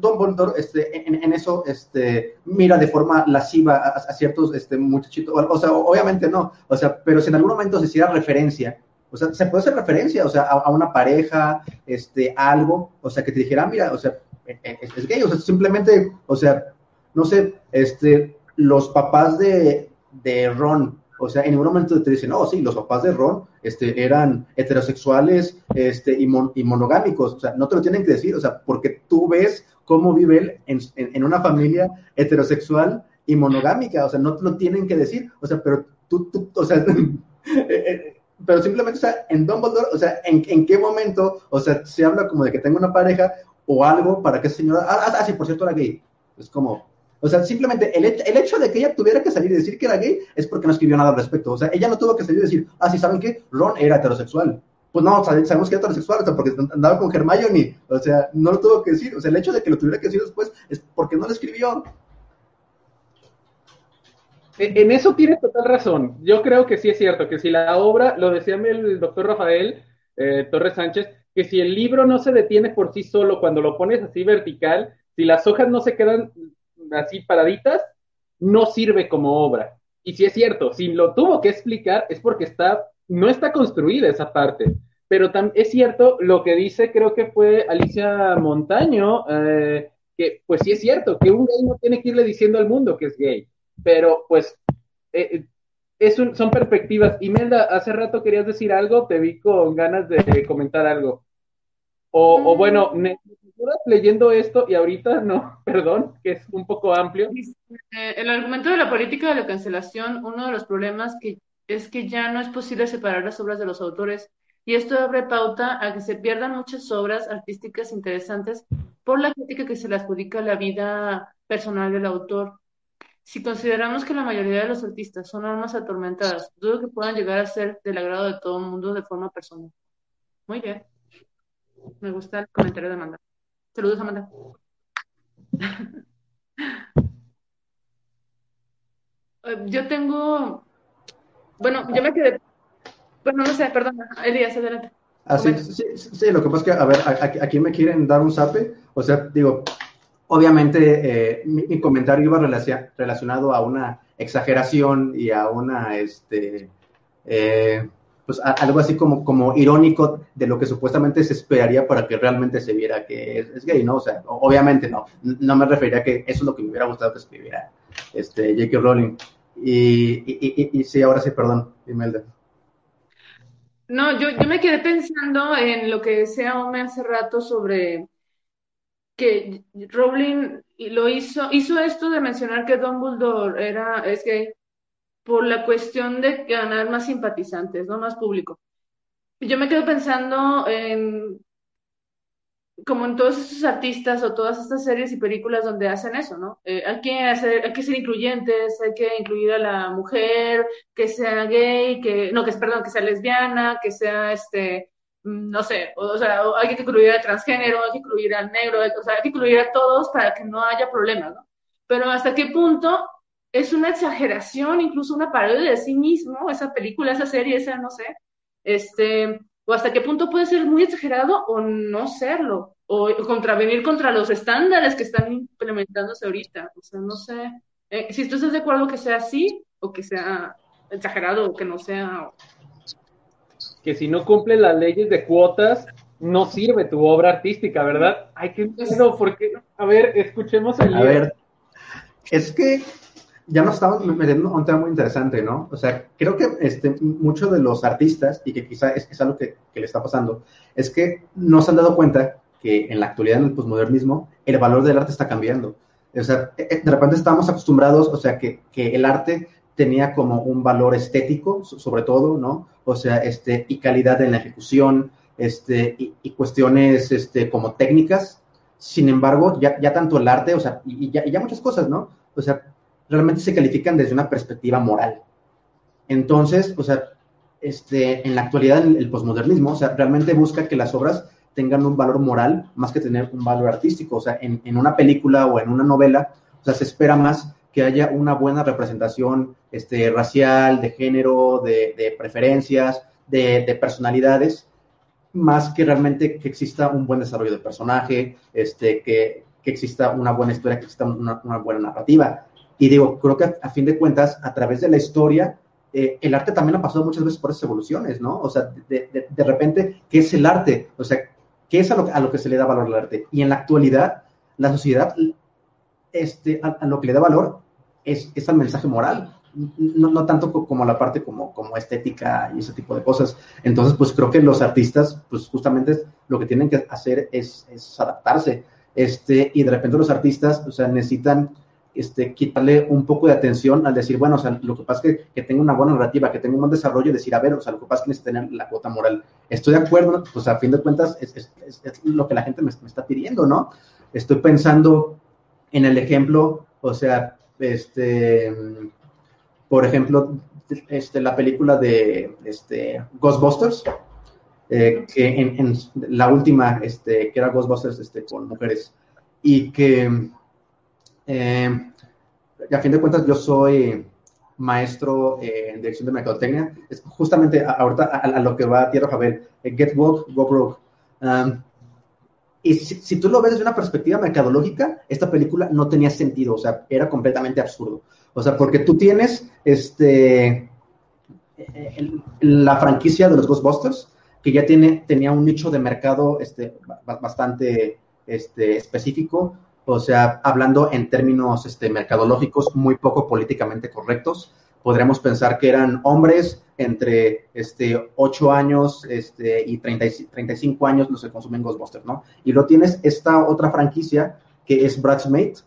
Dumbledore, este, en, eso, este, mira de forma lasciva a, ciertos, este, muchachitos, o, sea, obviamente no, o sea, pero si en algún momento se hiciera referencia, o sea, se puede hacer referencia, o sea, a, una pareja, este, algo, o sea, que te dijera, mira, o sea, es, es gay, o sea, simplemente, o sea, no sé, este, los papás de, de Ron, o sea, en ningún momento te dicen, no, sí, los papás de Ron este, eran heterosexuales este, y, y, monogámicos. O sea, no te lo tienen que decir, o sea, porque tú ves cómo vive él en, en, una familia heterosexual y monogámica. O sea, no te lo tienen que decir. O sea, pero tú, tú o sea, eh, eh, pero simplemente, o sea, en Dumbledore, o sea, ¿en, ¿en qué momento, o sea, se habla como de que tengo una pareja o algo para que esa señora, ah, ah, ah sí, por cierto, era gay. Es como, o sea, simplemente el, el, hecho de que ella tuviera que salir y decir que era gay es porque no escribió nada al respecto. O sea, ella no tuvo que salir y decir, ah, sí, ¿saben qué? Ron era heterosexual. Pues no, sabemos que era heterosexual, o sea, porque andaba con Hermione. O sea, no lo tuvo que decir. O sea, el hecho de que lo tuviera que decir después es porque no lo escribió. En eso tiene total razón. Yo creo que sí es cierto, que si la obra, lo decía el doctor Rafael eh, Torres Sánchez, que si el libro no se detiene por sí solo cuando lo pones así vertical, si las hojas no se quedan así paraditas, no sirve como obra. Y si es cierto, si lo tuvo que explicar es porque está, no está construida esa parte. Pero es cierto lo que dice, creo que fue Alicia Montaño, eh, que pues sí es cierto, que un gay no tiene que irle diciendo al mundo que es gay. Pero pues eh, es son perspectivas. Imelda, hace rato querías decir algo, te vi con ganas de comentar algo. O, o bueno, leyendo esto y ahorita no, perdón, que es un poco amplio. Eh, el argumento de la política de la cancelación, uno de los problemas que es que ya no es posible separar las obras de los autores y esto abre pauta a que se pierdan muchas obras artísticas interesantes por la crítica que se le adjudica a la vida personal del autor. Si consideramos que la mayoría de los artistas son almas atormentadas, dudo que puedan llegar a ser del agrado de todo el mundo de forma personal. Muy bien. Me gusta el comentario de Amanda. Saludos, Amanda. Eh, yo tengo. Bueno, yo me quedé. Bueno, no sé, perdón. Elías, adelante. Ah, sí, sí, lo que pasa es que, a ver, aquí, me quieren dar un zape. O sea, digo, obviamente eh, mi, comentario iba relacionado a una exageración y a una, este, eh, pues algo así como, como irónico de lo que supuestamente se esperaría para que realmente se viera que es, gay, ¿no? O sea, obviamente no, no me referiría a que eso es lo que me hubiera gustado que escribiera este, J.K. Rowling. Y, y, y, sí, ahora sí, perdón, Imelda. No, yo, yo me quedé pensando en lo que decía Ome hace rato sobre que Rowling lo hizo, hizo esto de mencionar que Dumbledore era, es gay, por la cuestión de ganar más simpatizantes, ¿no? Más público. Yo me quedo pensando en como en todos esos artistas o todas estas series y películas donde hacen eso, ¿no? Eh, hay, que hacer, hay que ser incluyentes, hay que incluir a la mujer, que sea gay, que, no, que perdón, que sea lesbiana, que sea, este, mm, no sé, o, sea, hay que incluir al transgénero, hay que incluir al negro, o sea, hay que incluir a todos para que no haya problemas, ¿no? Pero hasta qué punto es una exageración, incluso una parodia de sí mismo, esa película, esa serie, esa, no sé, este, o hasta qué punto puede ser muy exagerado o no serlo, o contravenir contra los estándares que están implementándose ahorita, o sea, no sé, Eh, si tú estás de acuerdo que sea así, o que sea exagerado, o que no sea... Que si no cumple las leyes de cuotas, no sirve tu obra artística, ¿verdad? Ay, qué miedo, porque, a ver, escuchemos el A ver, es que ya nos estamos metiendo en un tema muy interesante, ¿no? O sea, creo que este, muchos de los artistas, y que quizá es, es algo que, que, le está pasando, es que no se han dado cuenta que en la actualidad, en el posmodernismo, el valor del arte está cambiando. O sea, e, e, de repente estamos acostumbrados, o sea, que, que el arte tenía como un valor estético, sobre todo, ¿no? O sea, este, y calidad en la ejecución, este, y, y, cuestiones este, como técnicas. Sin embargo, ya, ya tanto el arte, o sea, y, ya, y, ya, muchas cosas, ¿no? O sea, realmente se califican desde una perspectiva moral. Entonces, o sea, este, en la actualidad el, el posmodernismo, o sea, realmente busca que las obras tengan un valor moral más que tener un valor artístico. O sea, en, en una película o en una novela, o sea, se espera más que haya una buena representación este, racial, de género, de, de preferencias, de, de, personalidades, más que realmente que exista un buen desarrollo de personaje, este, que, que exista una buena historia, que exista una, una, buena narrativa. Y digo, creo que a, fin de cuentas, a través de la historia, eh, el arte también ha pasado muchas veces por esas evoluciones, ¿no? O sea, de, de, de repente, ¿qué es el arte? O sea, ¿qué es a lo, a lo, que se le da valor al arte? Y en la actualidad, la sociedad, este, a, a lo que le da valor es, es al mensaje moral, no, no, tanto como la parte como, como estética y ese tipo de cosas. Entonces, pues creo que los artistas, pues justamente lo que tienen que hacer es, es adaptarse. Este, y de repente los artistas, o sea, necesitan este, quitarle un poco de atención al decir, bueno, o sea, lo que pasa es que, que tenga una buena narrativa, que tenga un buen desarrollo y decir, a ver, o sea, lo que pasa es que necesita tener la cuota moral. Estoy de acuerdo, pues a fin de cuentas es, es, es, es lo que la gente me, me, está pidiendo, ¿no? Estoy pensando en el ejemplo, o sea, este, por ejemplo, este, la película de este, Ghostbusters, eh, que en, en, la última, este, que era Ghostbusters este, con mujeres, y que eh, a fin de cuentas yo soy maestro en dirección de mercadotecnia, es justamente ahorita a, lo que va Tierra Javel, eh, Get Woke, Go Broke. Y si, tú lo ves desde una perspectiva mercadológica, esta película no tenía sentido, o sea, era completamente absurdo. O sea, porque tú tienes este, la franquicia de los Ghostbusters, que ya tiene, tenía un nicho de mercado este, bastante este, específico, o sea, hablando en términos este, mercadológicos muy poco políticamente correctos. Podríamos pensar que eran hombres entre este, 8 años este, y 30, 35 años los que consumen Ghostbusters, ¿no? Y lo tienes esta otra franquicia que es Bridesmaid,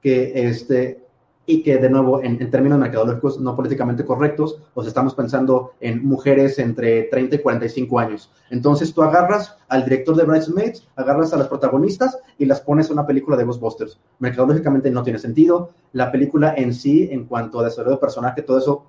que este, y que de nuevo en, en, términos mercadológicos no políticamente correctos, os estamos pensando en mujeres entre 30 y 45 años. Entonces tú agarras al director de Bridesmaids, agarras a las protagonistas y las pones en una película de Ghostbusters. Mercadológicamente no tiene sentido. La película en sí, en cuanto a desarrollo de personaje, todo eso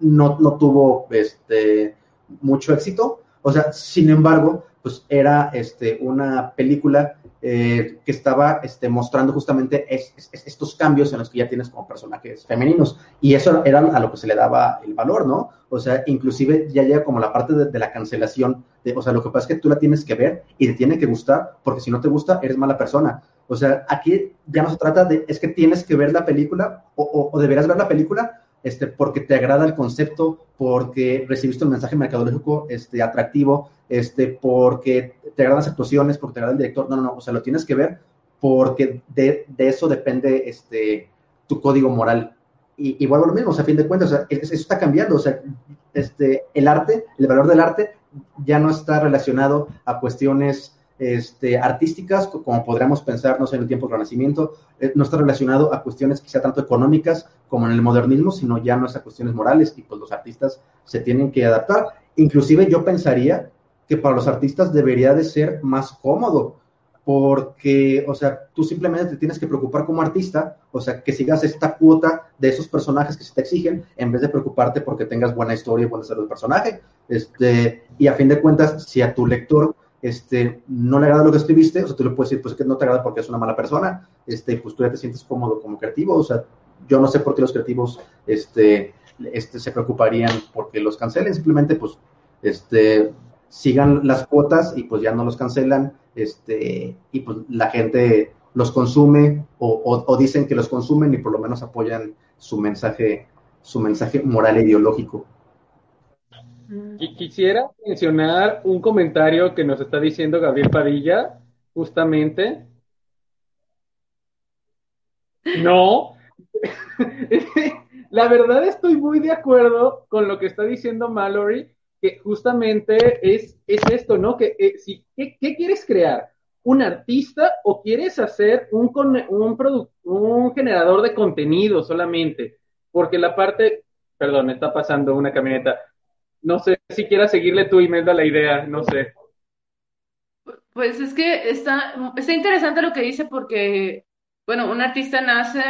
no, no tuvo este, mucho éxito. O sea, sin embargo, pues era este, una película eh, que estaba este, mostrando justamente es, es, estos cambios en los que ya tienes como personajes femeninos. Y eso era a lo que se le daba el valor, ¿no? O sea, inclusive ya llega como la parte de, de, la cancelación. De, o sea, lo que pasa es que tú la tienes que ver y te tiene que gustar, porque si no te gusta, eres mala persona. O sea, aquí ya no se trata de, es que tienes que ver la película o, o, o deberás ver la película este, porque te agrada el concepto, porque recibiste un mensaje mercadológico este, atractivo, este, porque te agradan las actuaciones, porque te agrada el director. No, no, no, o sea, lo tienes que ver porque de, de eso depende este, tu código moral. Y, y lo mismo, o sea, a fin de cuentas, o sea, eso está cambiando, o sea, este, el arte, el valor del arte ya no está relacionado a cuestiones este, artísticas, como podríamos pensar, no sé, en el tiempo del Renacimiento, eh, no está relacionado a cuestiones quizá tanto económicas como en el modernismo, sino ya no es a cuestiones morales y pues los artistas se tienen que adaptar. Inclusive yo pensaría que para los artistas debería de ser más cómodo, porque, o sea, tú simplemente te tienes que preocupar como artista, o sea, que sigas esta cuota de esos personajes que se te exigen, en vez de preocuparte porque tengas buena historia y buen desarrollo del personaje. Este, y a fin de cuentas, si a tu lector este, no le agrada lo que escribiste, o sea, tú le puedes decir, pues es que no te agrada porque es una mala persona, este, pues tú ya te sientes cómodo como creativo, o sea, yo no sé por qué los creativos, este, este, se preocuparían porque los cancelen, simplemente, pues, este, sigan las cuotas y pues ya no los cancelan, este, y pues la gente los consume o, dicen que los consumen y por lo menos apoyan su mensaje, su mensaje moral e ideológico. Y quisiera mencionar un comentario que nos está diciendo Gabriel Padilla, justamente. No, la verdad estoy muy de acuerdo con lo que está diciendo Mallory, que justamente es, es esto, ¿no? Que eh, si, ¿qué, quieres crear? ¿Un artista o quieres hacer un, un, un generador de contenido solamente? Porque la parte, perdón, me está pasando una camioneta. No sé si quieras seguirle tu email a la idea, no sé. Pues es que está, está interesante lo que dice porque bueno, un artista nace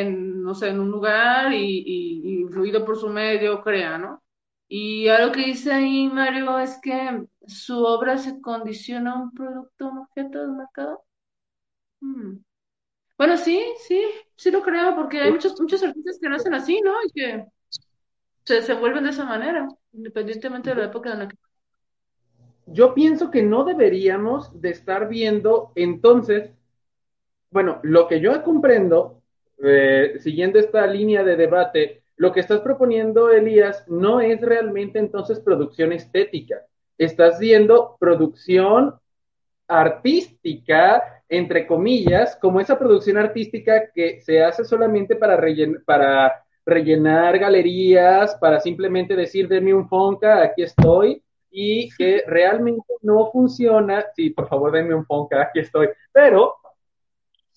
en, no sé, en un lugar y, y, influido por su medio crea, ¿no? Y algo que dice ahí Mario es que su obra se condiciona a un producto, un objeto del mercado. Hmm. Bueno, sí, sí, sí lo creo, porque hay muchos, muchos artistas que nacen así, ¿no? Y que se, se vuelven de esa manera, independientemente de la época en la que yo pienso que no deberíamos de estar viendo entonces bueno, lo que yo comprendo, eh, siguiendo esta línea de debate, lo que estás proponiendo, Elías, no es realmente entonces producción estética. Estás viendo producción artística, entre comillas, como esa producción artística que se hace solamente para, para rellenar galerías, para simplemente decir, denme un Fonca, aquí estoy, y que realmente no funciona. Sí, por favor, denme un Fonca, aquí estoy. Pero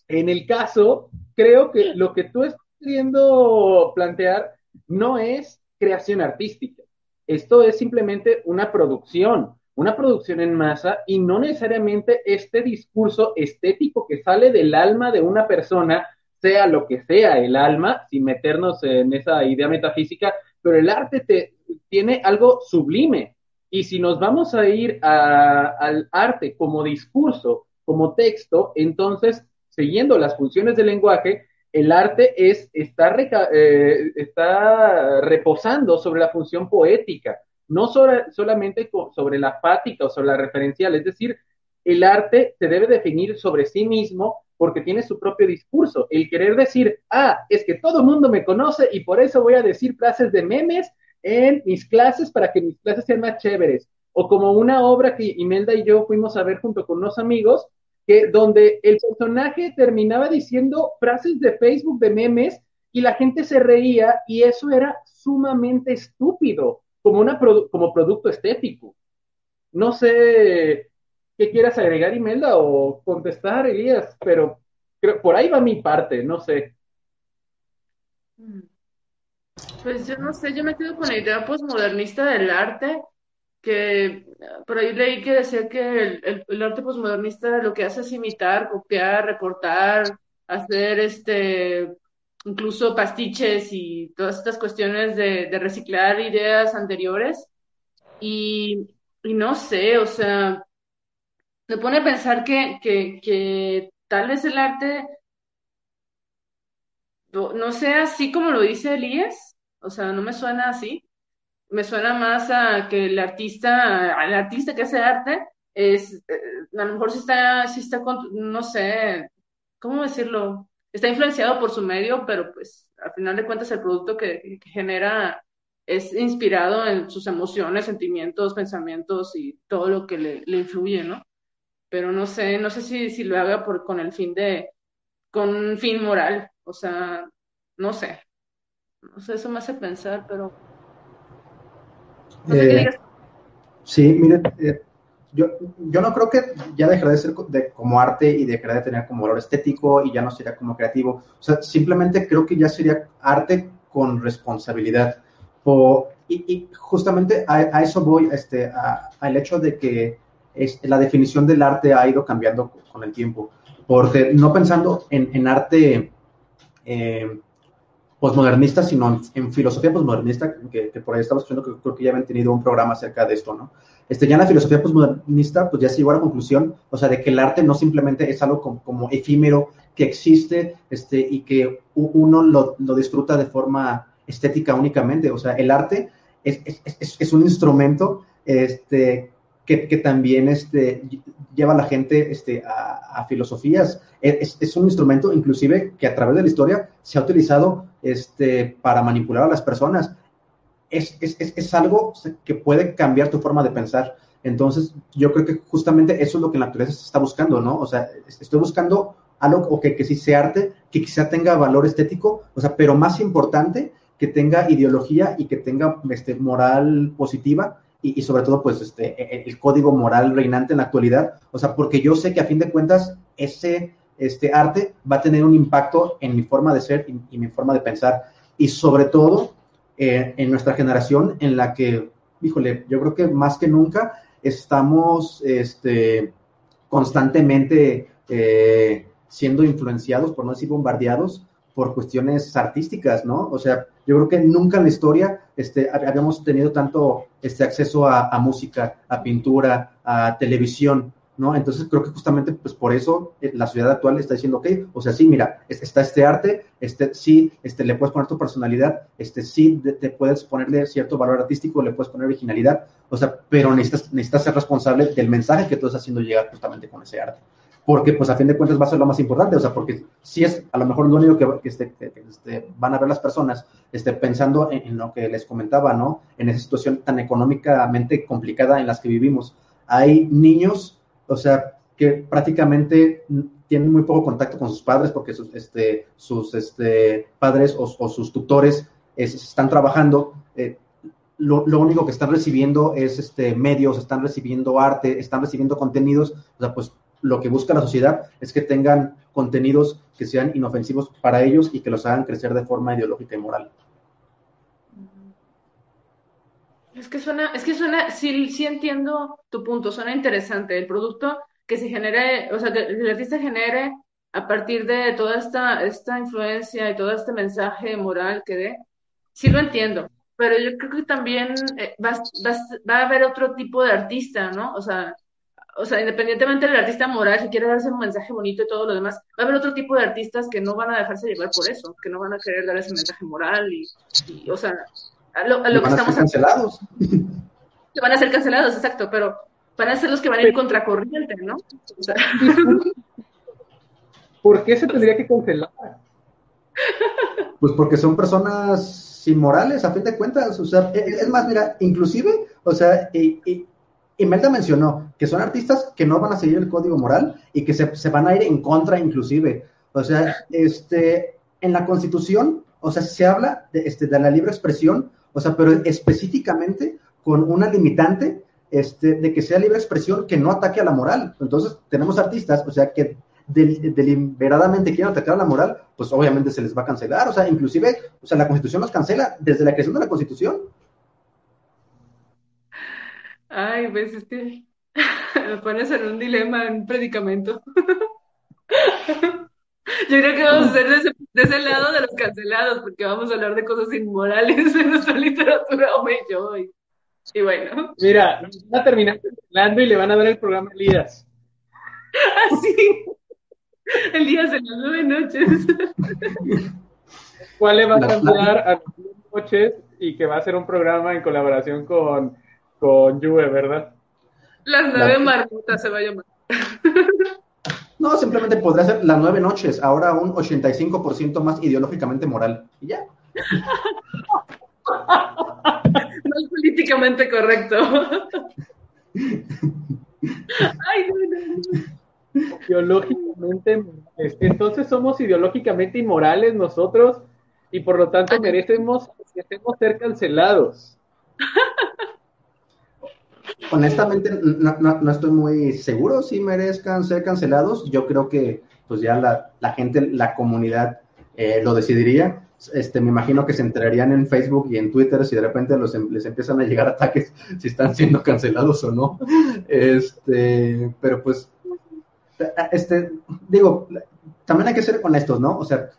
en el caso, creo que lo que tú estás queriendo plantear no es creación artística. Esto es simplemente una producción, una producción en masa y no necesariamente este discurso estético que sale del alma de una persona, sea lo que sea el alma, sin meternos en esa idea metafísica, pero el arte te, tiene algo sublime. Y si nos vamos a ir al arte como discurso, como texto, entonces siguiendo las funciones del lenguaje, el arte es, está, eh, está reposando sobre la función poética, no solamente sobre la fática o sobre la referencial, es decir, el arte se debe definir sobre sí mismo porque tiene su propio discurso. El querer decir, ah, es que todo el mundo me conoce y por eso voy a decir frases de memes en mis clases para que mis clases sean más chéveres. O como una obra que Imelda y yo fuimos a ver junto con unos amigos, que donde el personaje terminaba diciendo frases de Facebook de memes y la gente se reía y eso era sumamente estúpido como, una como producto estético. No sé qué quieras agregar, Imelda, o contestar, Elías, pero creo, por ahí va mi parte, no sé. Pues yo no sé, yo me quedo con la idea postmodernista del arte que por ahí leí que decía que el, arte posmodernista lo que hace es imitar, copiar, recortar, hacer este incluso pastiches y todas estas cuestiones de, reciclar ideas anteriores. Y, no sé, o sea, me pone a pensar que, tal vez el arte no, sea así como lo dice Elías, o sea, no me suena así me suena más a que el artista, al artista que hace arte, es, eh, a lo mejor si está, si está no sé, ¿cómo decirlo? Está influenciado por su medio, pero pues al final de cuentas el producto que, genera es inspirado en sus emociones, sentimientos, pensamientos y todo lo que le influye, ¿no? Pero no sé, no sé si, si lo haga por, con el fin de, con un fin moral, o sea, no sé. No sé, eso me hace pensar, pero eh, sí, mire, eh, yo, yo no creo que ya dejará de ser de, como arte y dejará de tener como valor estético y ya no sería como creativo. O sea, simplemente creo que ya sería arte con responsabilidad. O, y, justamente a, eso voy, este, al hecho de que la definición del arte ha ido cambiando con el tiempo. Porque no pensando en, en arte eh, posmodernista, sino en, filosofía posmodernista, que, por ahí estamos escuchando que creo que ya habían tenido un programa acerca de esto, ¿no? Este, ya en la filosofía posmodernista, pues ya se llegó a la conclusión, o sea, de que el arte no simplemente es algo como, efímero que existe este, y que uno lo, lo, disfruta de forma estética únicamente, o sea, el arte es, es, es un instrumento este, que, también este, lleva a la gente este, a, a, filosofías. Es, es, un instrumento inclusive que a través de la historia se ha utilizado este, para manipular a las personas. Es, es, es, algo que puede cambiar tu forma de pensar. Entonces, yo creo que justamente eso es lo que en la naturaleza se está buscando, ¿no? O sea, estoy buscando algo o que, que sí sea arte, que quizá tenga valor estético, o sea, pero más importante, que tenga ideología y que tenga este, moral positiva y, sobre todo, pues, este, e, e, el, código moral reinante en la actualidad. O sea, porque yo sé que a fin de cuentas ese este, arte va a tener un impacto en mi forma de ser y, mi forma de pensar. Y sobre todo eh, en nuestra generación en la que, híjole, yo creo que más que nunca estamos este, constantemente eh, siendo influenciados, por no decir bombardeados, por cuestiones artísticas, ¿no? O sea, yo creo que nunca en la historia este, habíamos tenido tanto este acceso a, música, a pintura, a televisión, ¿no? Entonces creo que justamente pues por eso eh, la sociedad actual está diciendo, ok, o sea, sí, mira, está este arte, este, sí, este, le puedes poner tu personalidad, este, sí, te puedes ponerle cierto valor artístico, le puedes poner originalidad, o sea, pero necesitas, necesitas ser responsable del mensaje que tú estás haciendo llegar justamente con ese arte porque pues a fin de cuentas va a ser lo más importante, o sea, porque si es a lo mejor lo único que, este, este, van a ver las personas este, pensando en, lo que les comentaba, ¿no? En esa situación tan económicamente complicada en las que vivimos. Hay niños, o sea, que prácticamente tienen muy poco contacto con sus padres porque sus, este, sus este, padres o, sus tutores están trabajando. Eh, lo, lo, único que están recibiendo es este, medios, están recibiendo arte, están recibiendo contenidos, o sea, pues lo que busca la sociedad es que tengan contenidos que sean inofensivos para ellos y que los hagan crecer de forma ideológica y moral. Es que suena, es que suena, sí, sí entiendo tu punto, suena interesante. El producto que se genere, o sea, que el artista genere a partir de toda esta, esta influencia y todo este mensaje moral que dé, sí lo entiendo. Pero yo creo que también eh, va, va, va a haber otro tipo de artista, ¿no? O sea, o sea, independientemente del artista moral, si quiere darse un mensaje bonito y todo lo demás, va a haber otro tipo de artistas que no van a dejarse llevar por eso, que no van a querer dar ese mensaje moral y, o sea, a lo, que van estamos... A ser cancelados. Que van a ser cancelados, exacto, pero van a ser los que van a ir contracorriente, ¿no? O sea... ¿Por qué se tendría que cancelar? Pues porque son personas inmorales, a fin de cuentas. O sea, es más, mira, inclusive, o sea, y, Imelda mencionó que son artistas que no van a seguir el código moral y que se, van a ir en contra inclusive. O sea, este, en la Constitución, o sea, se habla de, este, de la libre expresión, o sea, pero específicamente con una limitante este, de que sea libre expresión que no ataque a la moral. Entonces, tenemos artistas, o sea, que deliberadamente quieren atacar a la moral, pues obviamente se les va a cancelar. O sea, inclusive, o sea, la Constitución los cancela desde la creación de la Constitución. Ay, pues es que me pones en un dilema, en un predicamento. Yo creo que vamos a ser de ese, lado de los cancelados, porque vamos a hablar de cosas inmorales en nuestra literatura, hombre y yo. Y, bueno. Mira, van a terminar cancelando y le van a dar el programa a Elías. Así. Elías en las nueve noches. ¿Cuál le va a cambiar a las nueve noches y que va a ser un programa en colaboración con con Juve, ¿verdad? Las nueve marmotas se va a llamar. No, simplemente podría ser las nueve noches, ahora un 85% más ideológicamente moral. Y ya. Más políticamente correcto. Ay, no, no. Ideológicamente, entonces somos ideológicamente inmorales nosotros y por lo tanto merecemos, merecemos ser cancelados honestamente no, estoy muy seguro si merezcan ser cancelados. Yo creo que pues ya la, gente, la comunidad eh, lo decidiría. Este, me imagino que se enterarían en Facebook y en Twitter si de repente los, em, les empiezan a llegar ataques si están siendo cancelados o no. Este, pero pues, este, digo, también hay que ser honestos, ¿no? O sea,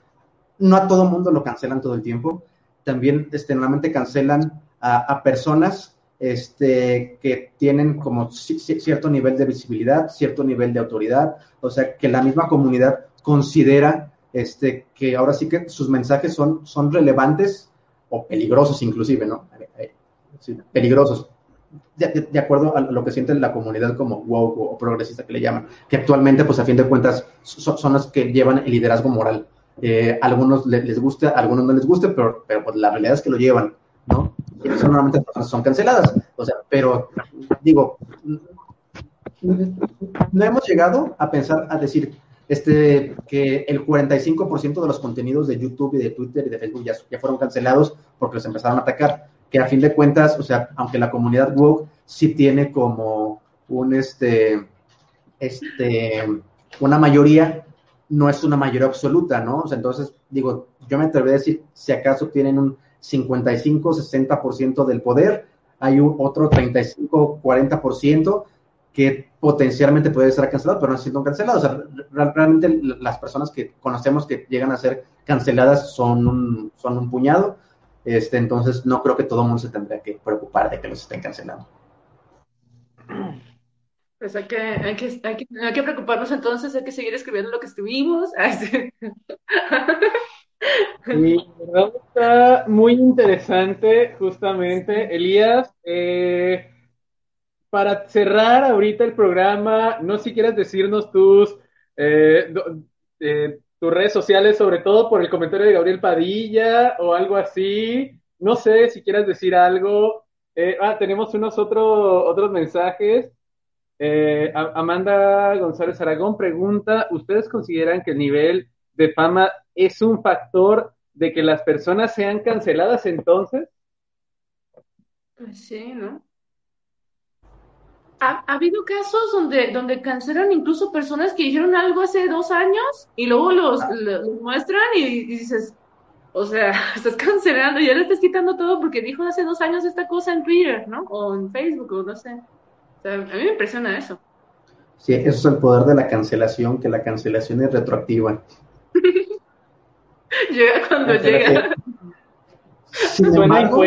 no a todo mundo lo cancelan todo el tiempo. También, este, normalmente cancelan a, a personas este, que tienen como cierto nivel de visibilidad, cierto nivel de autoridad, o sea, que la misma comunidad considera este, que ahora sí que sus mensajes son, son relevantes o peligrosos inclusive, ¿no? Eh, peligrosos. de, acuerdo a lo que siente la comunidad como woke o, progresista que le llaman, que actualmente, pues a fin de cuentas, son, los que llevan el liderazgo moral. Eh, algunos les, gusta, a algunos no les guste, pero, pero pues, la realidad es que lo llevan, ¿no? Normalmente son canceladas. O sea, pero digo, no hemos llegado a pensar, a decir, este, que el 45% de los contenidos de YouTube y de Twitter y de Facebook ya, ya fueron cancelados porque los empezaron a atacar que a fin de cuentas, o sea, aunque la comunidad woke sí tiene como un, este, este, una mayoría, no es una mayoría absoluta, ¿no? O sea, entonces, digo, yo me atrevería a decir, si acaso tienen un 55, 60% del poder, hay un otro 35, 40% que potencialmente puede ser cancelado, pero no siendo cancelado. O sea, realmente las personas que conocemos que llegan a ser canceladas son un, son un puñado. Este, entonces, no creo que todo el mundo se tendría que preocupar de que los estén cancelando. Pues hay que, hay que, hay que, hay que preocuparnos entonces, hay que seguir escribiendo lo que escribimos. Verdad está muy interesante, justamente. Elías, eh, para cerrar ahorita el programa, no si quieres decirnos tus eh, eh, tus redes sociales, sobre todo por el comentario de Gabriel Padilla o algo así. No sé si quieras decir algo. Ah, tenemos unos otro, otros mensajes. Amanda González Aragón pregunta, ¿ustedes consideran que el nivel de fama es un factor de que las personas sean canceladas entonces? Pues sí, ¿no? ha, habido casos donde, donde cancelan incluso personas que dijeron algo hace dos años y luego los, muestran y, dices, o sea, estás cancelando, y ya le estás quitando todo porque dijo hace dos años esta cosa en Twitter, ¿no? O en Facebook, o no sé. O sea, a mí me impresiona eso. Sí, eso es el poder de la cancelación, que la cancelación es retroactiva. llega cuando llega. Sin embargo,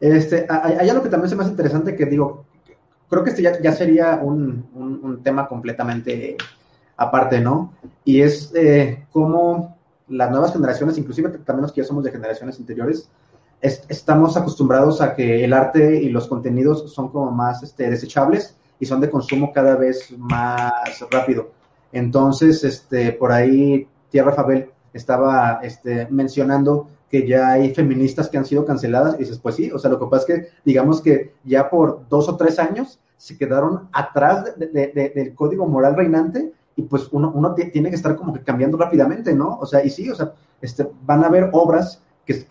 este, hay algo que también se me hace interesante que digo, creo que este ya, sería un, tema completamente aparte, ¿no? Y es eh, cómo las nuevas generaciones, inclusive también los que ya somos de generaciones anteriores, estamos acostumbrados a que el arte y los contenidos son como más este, desechables y son de consumo cada vez más rápido. Entonces, este, por ahí Tierra Fabel estaba este, mencionando que ya hay feministas que han sido canceladas, y dices, pues sí, o sea, lo que pasa es que, digamos que ya por dos o tres años se quedaron atrás del código moral reinante, y pues uno, uno tiene que estar como que cambiando rápidamente, ¿no? O sea, y sí, o sea, este, van a haber obras que,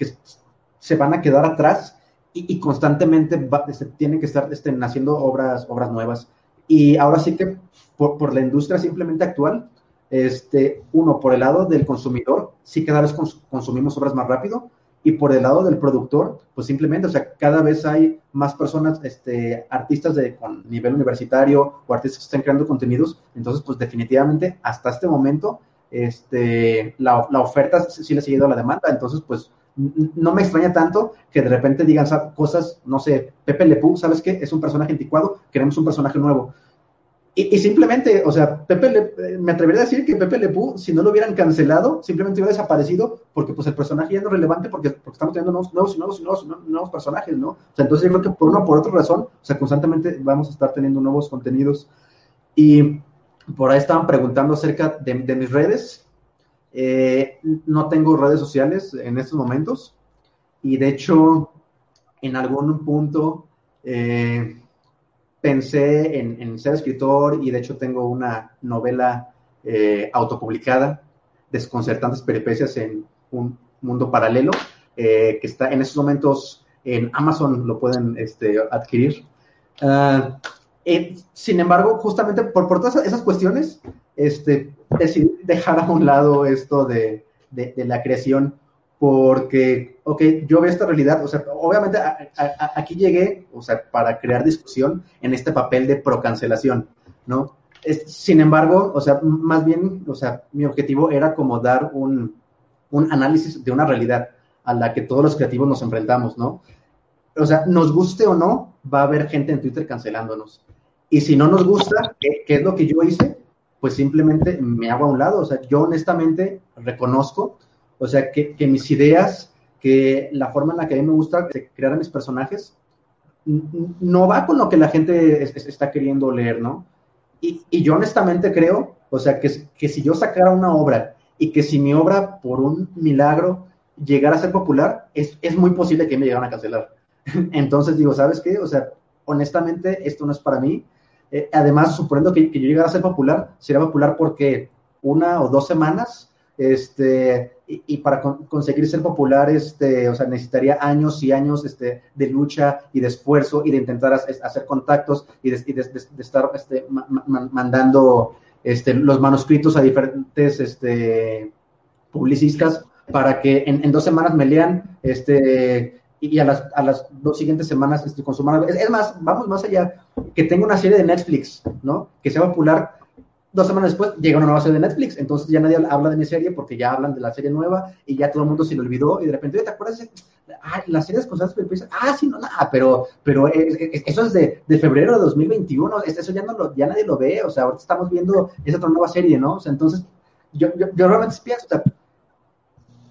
se van a quedar atrás y, constantemente este, tienen que estar este, naciendo obras, obras nuevas. Y ahora sí que por, por la industria simplemente actual, este, uno, por el lado del consumidor, sí cada vez consumimos obras más rápido, y por el lado del productor, pues simplemente, o sea, cada vez hay más personas, este, artistas de con nivel universitario o artistas que están creando contenidos, entonces, pues definitivamente, hasta este momento, este, la, la oferta sí le ha seguido a la demanda, entonces, pues, no me extraña tanto que de repente digan cosas, no sé, Pepe Lepú, ¿sabes qué? Es un personaje anticuado, queremos un personaje nuevo. Y, simplemente, o sea, Pepe Le, me atrevería a decir que Pepe Le si no lo hubieran cancelado, simplemente hubiera desaparecido porque pues el personaje ya no es relevante porque, porque estamos teniendo nuevos, nuevos, nuevos, nuevos, nuevos personajes, ¿no? O sea, entonces yo creo que por una o por otra razón, o sea, constantemente vamos a estar teniendo nuevos contenidos. Y por ahí estaban preguntando acerca de, de mis redes. Eh, no tengo redes sociales en estos momentos y de hecho, en algún punto... Eh, pensé en, ser escritor y de hecho tengo una novela eh, autopublicada, Desconcertantes Peripecias en un mundo paralelo, eh, que está en estos momentos en Amazon, lo pueden este, adquirir. Ah, eh, sin embargo, justamente por, por todas esas cuestiones, este, decidí dejar a un lado esto de, de la creación porque, ok, yo veo esta realidad, o sea, obviamente aquí llegué, o sea, para crear discusión en este papel de procancelación, ¿no? sin embargo, o sea, más bien, o sea, mi objetivo era como dar un, un análisis de una realidad a la que todos los creativos nos enfrentamos, ¿no? O sea, nos guste o no, va a haber gente en Twitter cancelándonos. Y si no nos gusta, ¿qué, qué es lo que yo hice? Pues simplemente me hago a un lado. O sea, yo honestamente reconozco o sea, que, mis ideas, que la forma en la que a mí me gusta crear a mis personajes, no va con lo que la gente está queriendo leer, ¿no? Y, y, yo honestamente creo, o sea, que, que si yo sacara una obra y que si mi obra, por un milagro, llegara a ser popular, es, es muy posible que me llegaran a cancelar. Entonces digo, ¿sabes qué? O sea, honestamente, esto no es para mí. Eh, además, suponiendo que, que, yo llegara a ser popular, sería popular porque una o dos semanas, este, y, para conseguir ser popular, este, o sea, necesitaría años y años este, de lucha y de esfuerzo y de intentar hacer contactos y de, estar este, mandando este, los manuscritos a diferentes este, publicistas para que en, dos semanas me lean este, y a las, a las dos siguientes semanas este, consuman. Es, es más, vamos más allá, que tenga una serie de Netflix, ¿no? Que sea popular dos semanas después llega una nueva serie de Netflix, entonces ya nadie habla de mi serie porque ya hablan de la serie nueva y ya todo el mundo se lo olvidó y de repente, ¿te acuerdas? Ah, las series constantes, ah, sí, no, nada, pero, pero eso es de, de, febrero de 2021, eso ya, no lo, ya nadie lo ve, o sea, ahorita estamos viendo esa otra nueva serie, ¿no? O sea, entonces, yo, yo, yo realmente pienso, o sea,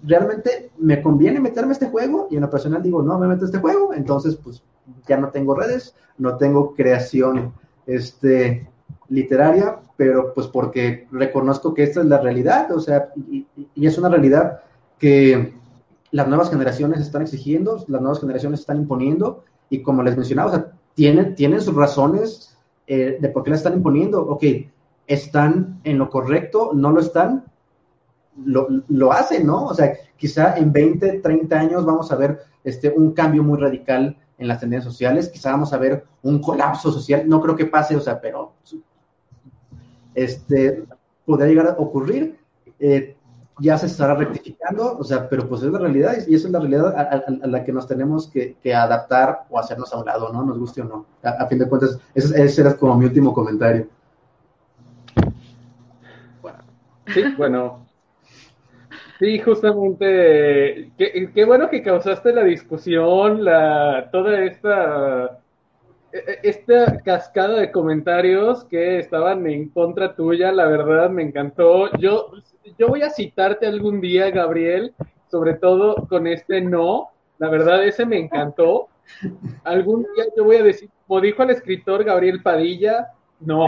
realmente me conviene meterme a este juego y en lo personal digo, no, me meto a este juego, entonces, pues, ya no tengo redes, no tengo creación, este, literaria, pero pues porque reconozco que esta es la realidad, o sea, y, es una realidad que las nuevas generaciones están exigiendo, las nuevas generaciones están imponiendo, y como les mencionaba, o sea, tienen, tienen sus razones eh, de por qué la están imponiendo. Ok, están en lo correcto, no lo están, lo, lo, hacen, ¿no? O sea, quizá en 20, 30 años vamos a ver este, un cambio muy radical en las tendencias sociales, quizá vamos a ver un colapso social, no creo que pase, o sea, pero este, podría llegar a ocurrir, eh, ya se estará rectificando, o sea, pero pues es la realidad y esa es la realidad a, la que nos tenemos que, adaptar o hacernos a un lado, ¿no? Nos guste o no. A, fin de cuentas, ese, era como mi último comentario. Sí, bueno. Sí, justamente, qué, qué bueno que causaste la discusión, la, toda esta esta cascada de comentarios que estaban en contra tuya, la verdad me encantó. Yo, yo voy a citarte algún día, Gabriel, sobre todo con este no. La verdad, ese me encantó. Algún día yo voy a decir, como dijo el escritor Gabriel Padilla, no.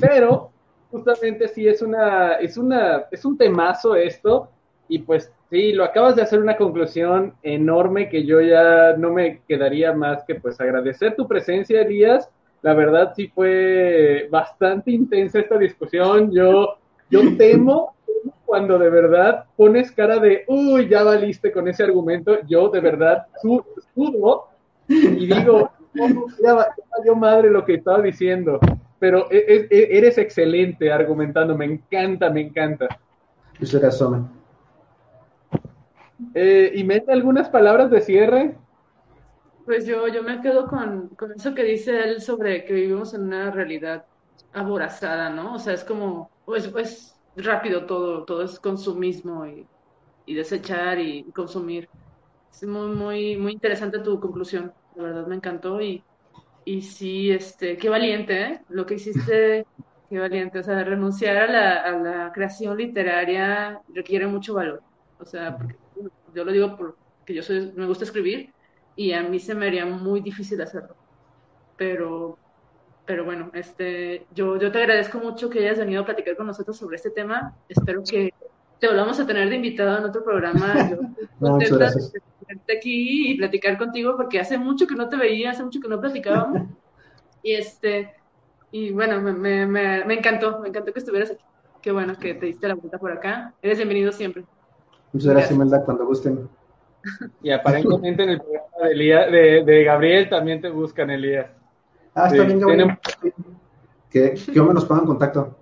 Pero justamente sí es una, es una, es un temazo esto, y pues Sí, lo acabas de hacer una conclusión enorme que yo ya no me quedaría más que pues agradecer tu presencia, Elías. La verdad sí fue bastante intensa esta discusión. Yo, yo temo cuando de verdad pones cara de, uy, ya valiste con ese argumento. Yo de verdad subo y digo, ya valió madre lo que estaba diciendo. Pero e, e, e, eres excelente argumentando, me encanta, me encanta. Muchas gracias, eh, ¿Y mete algunas palabras de cierre? Pues yo, yo me quedo con, con eso que dice él sobre que vivimos en una realidad aborazada, ¿no? O sea, es como, pues, pues rápido todo, todo es consumismo y, y desechar y consumir. Es muy, muy, muy interesante tu conclusión, la verdad me encantó y, y sí, este, qué valiente, ¿eh? Lo que hiciste, qué valiente, o sea, renunciar a la, a la creación literaria requiere mucho valor, o sea, porque yo lo digo porque yo soy, me gusta escribir y a mí se me haría muy difícil hacerlo. Pero, pero bueno, este, yo, yo te agradezco mucho que hayas venido a platicar con nosotros sobre este tema. Espero que te volvamos a tener de invitado en otro programa. Yo contenta de tenerte aquí y platicar contigo porque hace mucho que no te veía, hace mucho que no platicábamos. Y este, y bueno, me, me, me, me encantó, me encantó que estuvieras aquí. Qué bueno que te diste la vuelta por acá. Eres bienvenido siempre. Muchas gracias, Melda, cuando gusten. Y aparentemente en el programa de, de, Gabriel también te buscan, Elías. Ah, está bien, Gabriel. Que, que nos pongan contacto.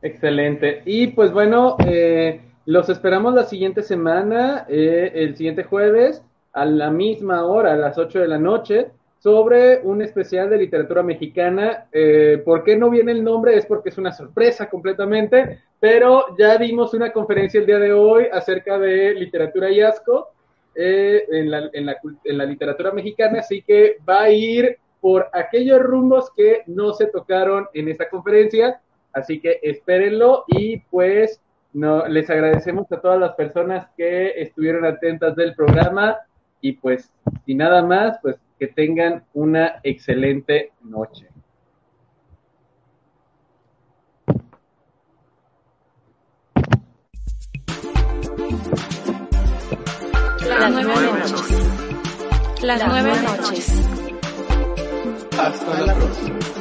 Excelente. Y pues bueno, eh, los esperamos la siguiente semana, eh, el siguiente jueves, a la misma hora, a las 8 de la noche sobre un especial de literatura mexicana. Eh, ¿Por qué no viene el nombre? Es porque es una sorpresa completamente, pero ya dimos una conferencia el día de hoy acerca de literatura y asco eh, en, la, en, la, en, la, literatura mexicana, así que va a ir por aquellos rumbos que no se tocaron en esta conferencia, así que espérenlo y pues no, les agradecemos a todas las personas que estuvieron atentas del programa y pues, sin nada más, pues que tengan una excelente noche. Las nueve noches. Las nueve noches. Hasta la próxima.